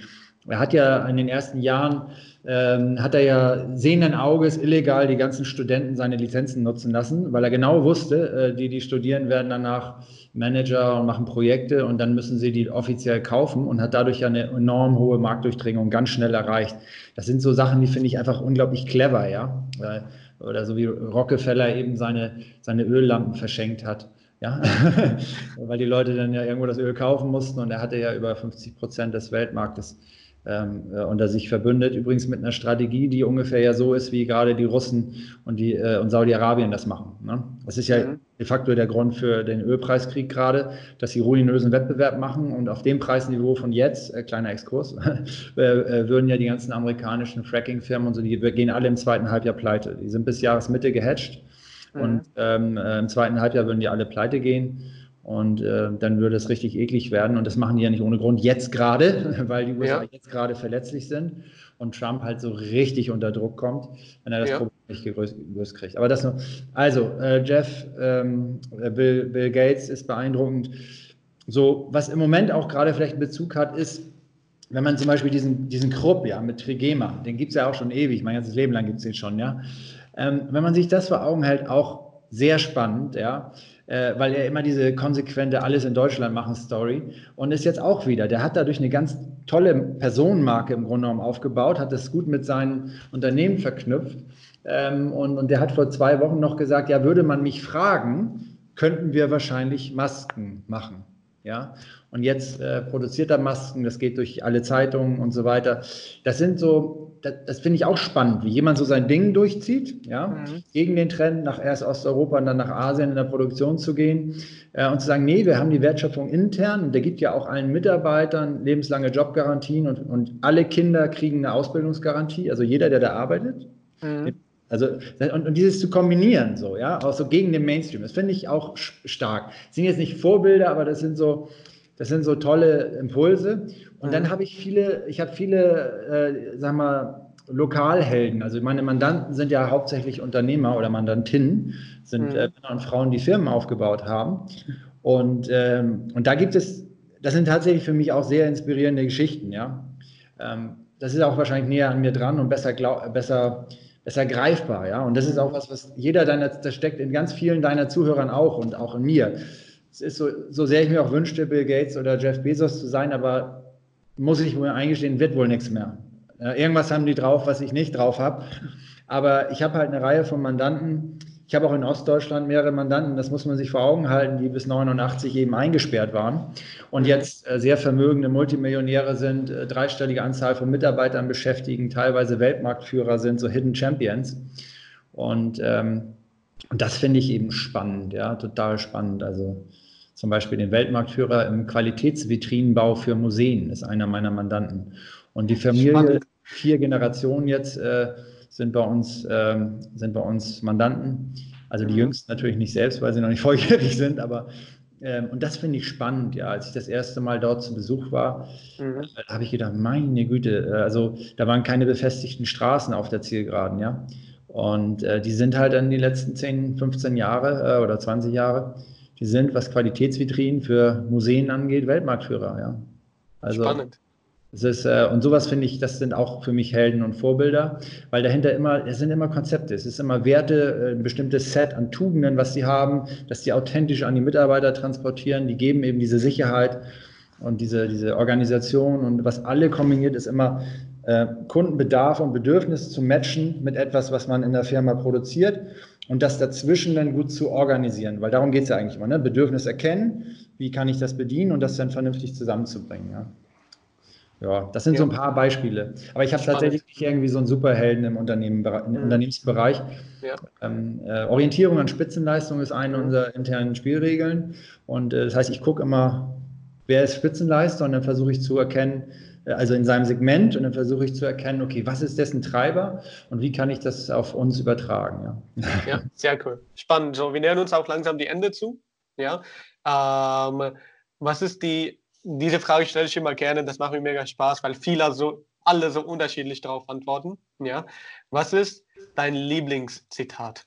Er hat ja in den ersten Jahren, ähm, hat er ja sehenden Auges illegal die ganzen Studenten seine Lizenzen nutzen lassen, weil er genau wusste, äh, die, die studieren, werden danach Manager und machen Projekte und dann müssen sie die offiziell kaufen und hat dadurch ja eine enorm hohe Marktdurchdringung ganz schnell erreicht. Das sind so Sachen, die finde ich einfach unglaublich clever, ja. Oder so wie Rockefeller eben seine, seine Öllampen verschenkt hat. Ja, weil die Leute dann ja irgendwo das Öl kaufen mussten und er hatte ja über 50 Prozent des Weltmarktes ähm, äh, unter sich verbündet. Übrigens mit einer Strategie, die ungefähr ja so ist, wie gerade die Russen und, die, äh, und Saudi-Arabien das machen. Ne? Das ist ja mhm. de facto der Grund für den Ölpreiskrieg gerade, dass sie ruinösen Wettbewerb machen und auf dem Preisniveau von jetzt, äh, kleiner Exkurs, äh, äh, würden ja die ganzen amerikanischen Fracking-Firmen und so, die gehen alle im zweiten Halbjahr pleite. Die sind bis Jahresmitte gehatcht mhm. und ähm, äh, im zweiten Halbjahr würden die alle pleite gehen. Und äh, dann würde es richtig eklig werden. Und das machen die ja nicht ohne Grund jetzt gerade, weil die USA ja. jetzt gerade verletzlich sind und Trump halt so richtig unter Druck kommt, wenn er das ja. Problem nicht gelöst kriegt. Aber das nur. Also, äh, Jeff, ähm, Bill, Bill Gates ist beeindruckend. So, was im Moment auch gerade vielleicht einen Bezug hat, ist, wenn man zum Beispiel diesen, diesen Krupp, ja, mit Trigema, den gibt es ja auch schon ewig, mein ganzes Leben lang gibt es den schon, ja. Ähm, wenn man sich das vor Augen hält, auch sehr spannend, ja äh, weil er immer diese konsequente Alles in Deutschland machen Story und ist jetzt auch wieder. Der hat dadurch eine ganz tolle Personenmarke im Grunde genommen aufgebaut, hat das gut mit seinen Unternehmen verknüpft ähm, und, und der hat vor zwei Wochen noch gesagt, ja, würde man mich fragen, könnten wir wahrscheinlich Masken machen. Ja, und jetzt äh, produziert er Masken, das geht durch alle Zeitungen und so weiter. Das sind so, das, das finde ich auch spannend, wie jemand so sein Ding durchzieht, ja, mhm. gegen den Trend nach erst Osteuropa und dann nach Asien in der Produktion zu gehen äh, und zu sagen, nee, wir haben die Wertschöpfung intern und der gibt ja auch allen Mitarbeitern lebenslange Jobgarantien und, und alle Kinder kriegen eine Ausbildungsgarantie, also jeder, der da arbeitet. Mhm. Also, und, und, dieses zu kombinieren, so, ja, auch so gegen den Mainstream, das finde ich auch stark. Das sind jetzt nicht Vorbilder, aber das sind so, das sind so tolle Impulse. Und mhm. dann habe ich viele, ich habe viele, äh, sag mal, Lokalhelden. Also meine Mandanten sind ja hauptsächlich Unternehmer oder Mandantinnen, sind mhm. äh, Männer und Frauen, die Firmen aufgebaut haben. Und, ähm, und da gibt es, das sind tatsächlich für mich auch sehr inspirierende Geschichten, ja. Ähm, das ist auch wahrscheinlich näher an mir dran und besser, glaub, besser besser greifbar, ja. Und das ist auch was, was jeder deiner, das steckt in ganz vielen deiner Zuhörern auch und auch in mir. Es ist so, so sehr ich mir auch wünschte, Bill Gates oder Jeff Bezos zu sein, aber muss ich mir eingestehen, wird wohl nichts mehr. Irgendwas haben die drauf, was ich nicht drauf habe. Aber ich habe halt eine Reihe von Mandanten, ich habe auch in Ostdeutschland mehrere Mandanten, das muss man sich vor Augen halten, die bis 89 eben eingesperrt waren und jetzt äh, sehr vermögende Multimillionäre sind, äh, dreistellige Anzahl von Mitarbeitern beschäftigen, teilweise Weltmarktführer sind, so Hidden Champions. Und ähm, und das finde ich eben spannend, ja, total spannend. Also zum Beispiel den Weltmarktführer im Qualitätsvitrinenbau für Museen ist einer meiner Mandanten. Und die Familie, spannend. vier Generationen jetzt äh, sind bei uns, äh, sind bei uns Mandanten. Also die mhm. Jüngsten natürlich nicht selbst, weil sie noch nicht volljährig sind, aber ähm, und das finde ich spannend, ja. Als ich das erste Mal dort zu Besuch war, mhm. äh, habe ich gedacht, meine Güte, äh, also da waren keine befestigten Straßen auf der Zielgeraden, ja. Und äh, die sind halt dann die letzten 10, 15 Jahre äh, oder 20 Jahre, die sind, was Qualitätsvitrinen für Museen angeht, Weltmarktführer, ja. Also, Spannend. Es ist, äh, und sowas finde ich, das sind auch für mich Helden und Vorbilder, weil dahinter immer, es sind immer Konzepte, es ist immer Werte, äh, ein bestimmtes Set an Tugenden, was sie haben, dass die authentisch an die Mitarbeiter transportieren, die geben eben diese Sicherheit und diese, diese Organisation und was alle kombiniert, ist immer äh, Kundenbedarf und Bedürfnisse zu matchen mit etwas, was man in der Firma produziert und das dazwischen dann gut zu organisieren, weil darum geht es ja eigentlich immer, ne? Bedürfnis erkennen, wie kann ich das bedienen und das dann vernünftig zusammenzubringen. Ja. Ja, das sind ja. so ein paar Beispiele. Aber ich habe tatsächlich nicht irgendwie so einen Superhelden im, Unternehmen, im mhm. Unternehmensbereich. Ja. Ähm, äh, Orientierung an Spitzenleistung ist eine mhm. unserer internen Spielregeln. Und äh, das heißt, ich gucke immer, wer ist Spitzenleister und dann versuche ich zu erkennen, also in seinem Segment und dann versuche ich zu erkennen, okay, was ist dessen Treiber und wie kann ich das auf uns übertragen. Ja, ja sehr cool. Spannend. So, wir nähern uns auch langsam die Ende zu. Ja. Ähm, was ist die diese Frage stelle ich immer gerne, das macht mir mega Spaß, weil viele so, alle so unterschiedlich darauf antworten. Ja. Was ist dein Lieblingszitat?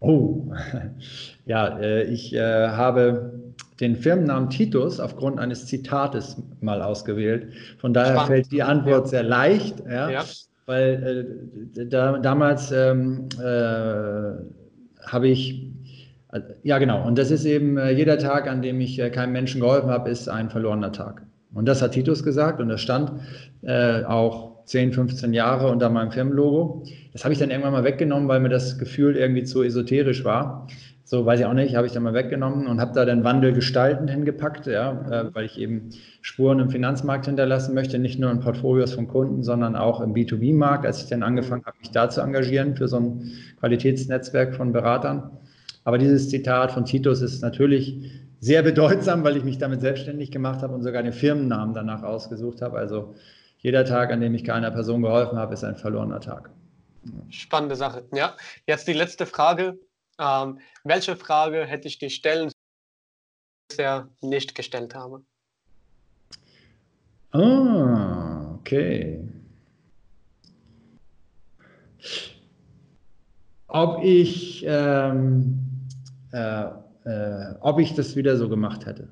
Oh, ja, äh, ich äh, habe den Firmennamen Titus aufgrund eines Zitates mal ausgewählt. Von daher Spannend. fällt die Antwort sehr leicht, ja, ja. weil äh, da, damals ähm, äh, habe ich ja, genau. Und das ist eben jeder Tag, an dem ich keinem Menschen geholfen habe, ist ein verlorener Tag. Und das hat Titus gesagt und das stand auch 10, 15 Jahre unter meinem Firmenlogo. Das habe ich dann irgendwann mal weggenommen, weil mir das Gefühl irgendwie zu esoterisch war. So weiß ich auch nicht, habe ich dann mal weggenommen und habe da den Wandel gestalten hingepackt, ja, äh, weil ich eben Spuren im Finanzmarkt hinterlassen möchte, nicht nur in Portfolios von Kunden, sondern auch im B2B-Markt, als ich dann angefangen habe, mich da zu engagieren für so ein Qualitätsnetzwerk von Beratern. Aber dieses Zitat von Titus ist natürlich sehr bedeutsam, weil ich mich damit selbstständig gemacht habe und sogar den Firmennamen danach ausgesucht habe. Also jeder Tag, an dem ich keiner Person geholfen habe, ist ein verlorener Tag. Spannende Sache. Ja, jetzt die letzte Frage. Ähm, welche Frage hätte ich dir stellen, bisher nicht gestellt habe? Ah, okay. Ob ich ähm, äh, äh, ob ich das wieder so gemacht hätte.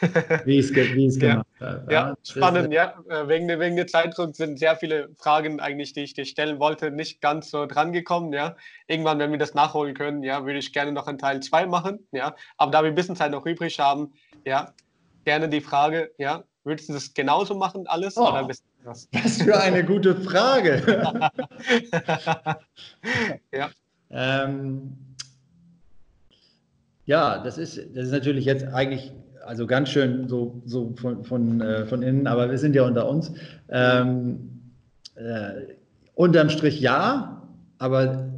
wie ich es gemacht ja. Ja, ja spannend, ja. Äh, wegen, wegen der Zeitdruck sind sehr viele Fragen eigentlich, die ich dir stellen wollte, nicht ganz so dran gekommen. Ja. Irgendwann, wenn wir das nachholen können, ja, würde ich gerne noch einen Teil 2 machen. Ja. Aber da wir ein bisschen Zeit noch übrig haben, ja, gerne die Frage, ja, würdest du das genauso machen, alles? Oh, oder bist was? Was für eine gute Frage. ja. Ähm, ja, das ist, das ist natürlich jetzt eigentlich also ganz schön so, so von, von, äh, von innen, aber wir sind ja unter uns. Ähm, äh, unterm Strich ja, aber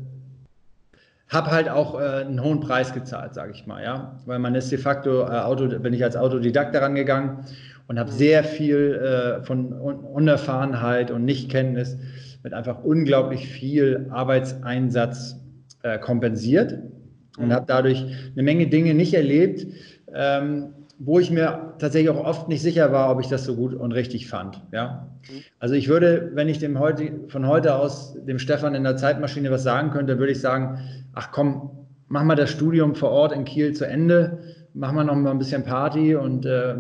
habe halt auch äh, einen hohen Preis gezahlt, sage ich mal, ja, weil man ist de facto äh, Auto, bin ich als Autodidakt daran gegangen und habe sehr viel äh, von Un Unerfahrenheit und Nichtkenntnis mit einfach unglaublich viel Arbeitseinsatz äh, kompensiert und habe dadurch eine Menge Dinge nicht erlebt, ähm, wo ich mir tatsächlich auch oft nicht sicher war, ob ich das so gut und richtig fand. Ja? Also ich würde, wenn ich dem heute, von heute aus dem Stefan in der Zeitmaschine was sagen könnte, würde ich sagen, ach komm, mach mal das Studium vor Ort in Kiel zu Ende, mach mal noch mal ein bisschen Party und äh,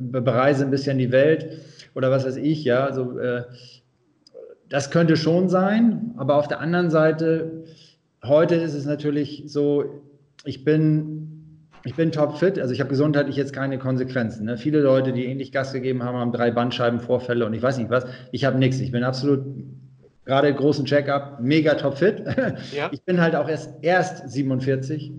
bereise ein bisschen die Welt oder was weiß ich, ja. Also, äh, das könnte schon sein, aber auf der anderen Seite heute ist es natürlich so, ich bin, ich bin topfit, also ich habe gesundheitlich jetzt keine Konsequenzen. Ne? Viele Leute, die ähnlich Gas gegeben haben, haben drei Bandscheibenvorfälle und ich weiß nicht was. Ich habe nichts. Ich bin absolut gerade großen Check-up, mega topfit. Ja. Ich bin halt auch erst, erst 47.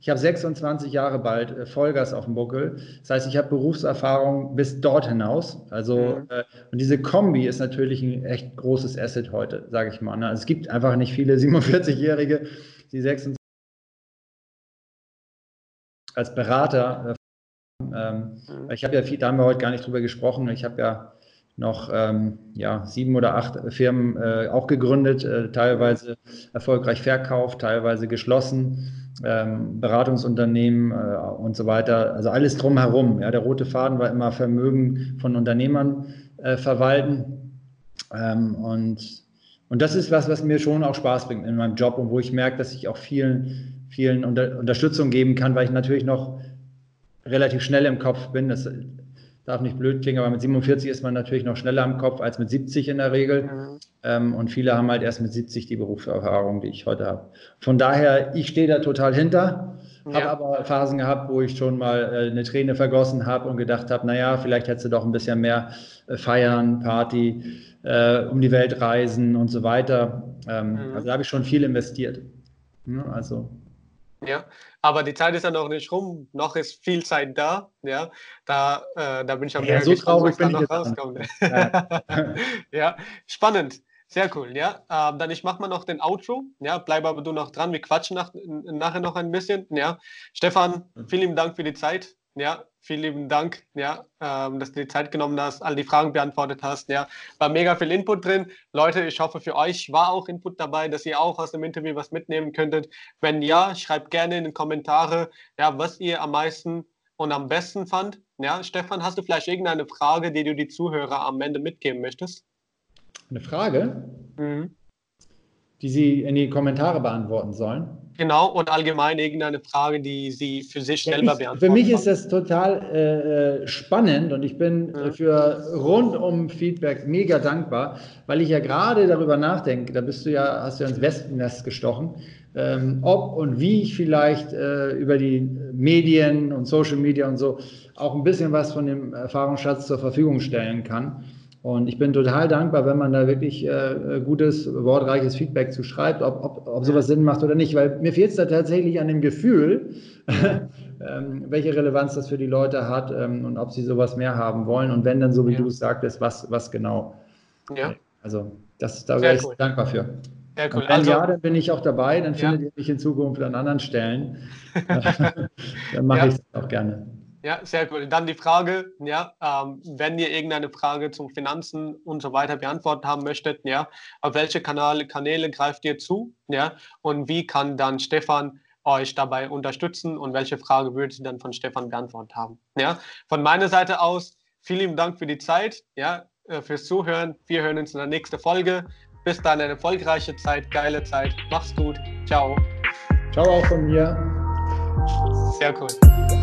Ich habe 26 Jahre bald äh, Vollgas auf dem Buckel. Das heißt, ich habe Berufserfahrung bis dort hinaus. Also, mhm. äh, und diese Kombi ist natürlich ein echt großes Asset heute, sage ich mal. Ne? Also es gibt einfach nicht viele 47-Jährige, die 26 als Berater. Ähm, mhm. Ich habe ja viel, da haben wir heute gar nicht drüber gesprochen. Ich habe ja noch ähm, ja, sieben oder acht Firmen äh, auch gegründet, äh, teilweise erfolgreich verkauft, teilweise geschlossen, ähm, Beratungsunternehmen äh, und so weiter. Also alles drumherum. Ja, der rote Faden war immer Vermögen von Unternehmern äh, verwalten. Ähm, und, und das ist was, was mir schon auch Spaß bringt in meinem Job und wo ich merke, dass ich auch vielen, vielen Unter Unterstützung geben kann, weil ich natürlich noch relativ schnell im Kopf bin. Das darf nicht blöd klingen, aber mit 47 ist man natürlich noch schneller im Kopf als mit 70 in der Regel. Mhm. Ähm, und viele haben halt erst mit 70 die Berufserfahrung, die ich heute habe. Von daher, ich stehe da total hinter. Ja. Habe aber Phasen gehabt, wo ich schon mal äh, eine Träne vergossen habe und gedacht habe, naja, vielleicht hättest du doch ein bisschen mehr äh, feiern, Party, äh, um die Welt reisen und so weiter. Ähm, mhm. Also da habe ich schon viel investiert. Ja, also ja, aber die Zeit ist ja noch nicht rum, noch ist viel Zeit da, ja, da, äh, da bin ich am ja, so gespannt, was da noch rauskommt. Ja. ja. spannend, sehr cool, ja, ähm, dann ich mache mal noch den Outro, ja, bleib aber du noch dran, wir quatschen nach, nachher noch ein bisschen, ja, Stefan, mhm. vielen Dank für die Zeit, ja, vielen lieben Dank, ja, ähm, dass du die Zeit genommen hast, all die Fragen beantwortet hast. Ja, war mega viel Input drin. Leute, ich hoffe, für euch war auch Input dabei, dass ihr auch aus dem Interview was mitnehmen könntet. Wenn ja, schreibt gerne in die Kommentare, ja, was ihr am meisten und am besten fand. Ja, Stefan, hast du vielleicht irgendeine Frage, die du die Zuhörer am Ende mitgeben möchtest? Eine Frage, mhm. Die sie in die Kommentare beantworten sollen. Genau, und allgemein irgendeine Frage, die Sie für sich selber ich, beantworten. Für mich ist das total äh, spannend und ich bin mhm. für rundum Feedback mega dankbar, weil ich ja gerade darüber nachdenke, da bist du ja, hast du ja ins Wespennest gestochen, ähm, ob und wie ich vielleicht äh, über die Medien und Social Media und so auch ein bisschen was von dem Erfahrungsschatz zur Verfügung stellen kann. Und ich bin total dankbar, wenn man da wirklich äh, gutes, wortreiches Feedback zu schreibt, ob, ob, ob sowas Sinn macht oder nicht, weil mir fehlt es da tatsächlich an dem Gefühl, ähm, welche Relevanz das für die Leute hat ähm, und ob sie sowas mehr haben wollen und wenn dann, so wie ja. du es sagtest, was, was genau. Ja. Also das, da wäre ich cool. dankbar für. Sehr cool. Und wenn also, ja, dann bin ich auch dabei, dann findet ihr mich in Zukunft an anderen Stellen. dann mache ja. ich es auch gerne. Ja, sehr cool. Dann die Frage, ja, ähm, wenn ihr irgendeine Frage zum Finanzen und so weiter beantwortet haben möchtet, ja, auf welche Kanäle, Kanäle greift ihr zu, ja, und wie kann dann Stefan euch dabei unterstützen und welche Frage würdet ihr dann von Stefan beantwortet haben, ja. Von meiner Seite aus, vielen Dank für die Zeit, ja, äh, fürs Zuhören. Wir hören uns in der nächsten Folge. Bis dann eine erfolgreiche Zeit, geile Zeit. Mach's gut. Ciao. Ciao auch von mir. Sehr cool.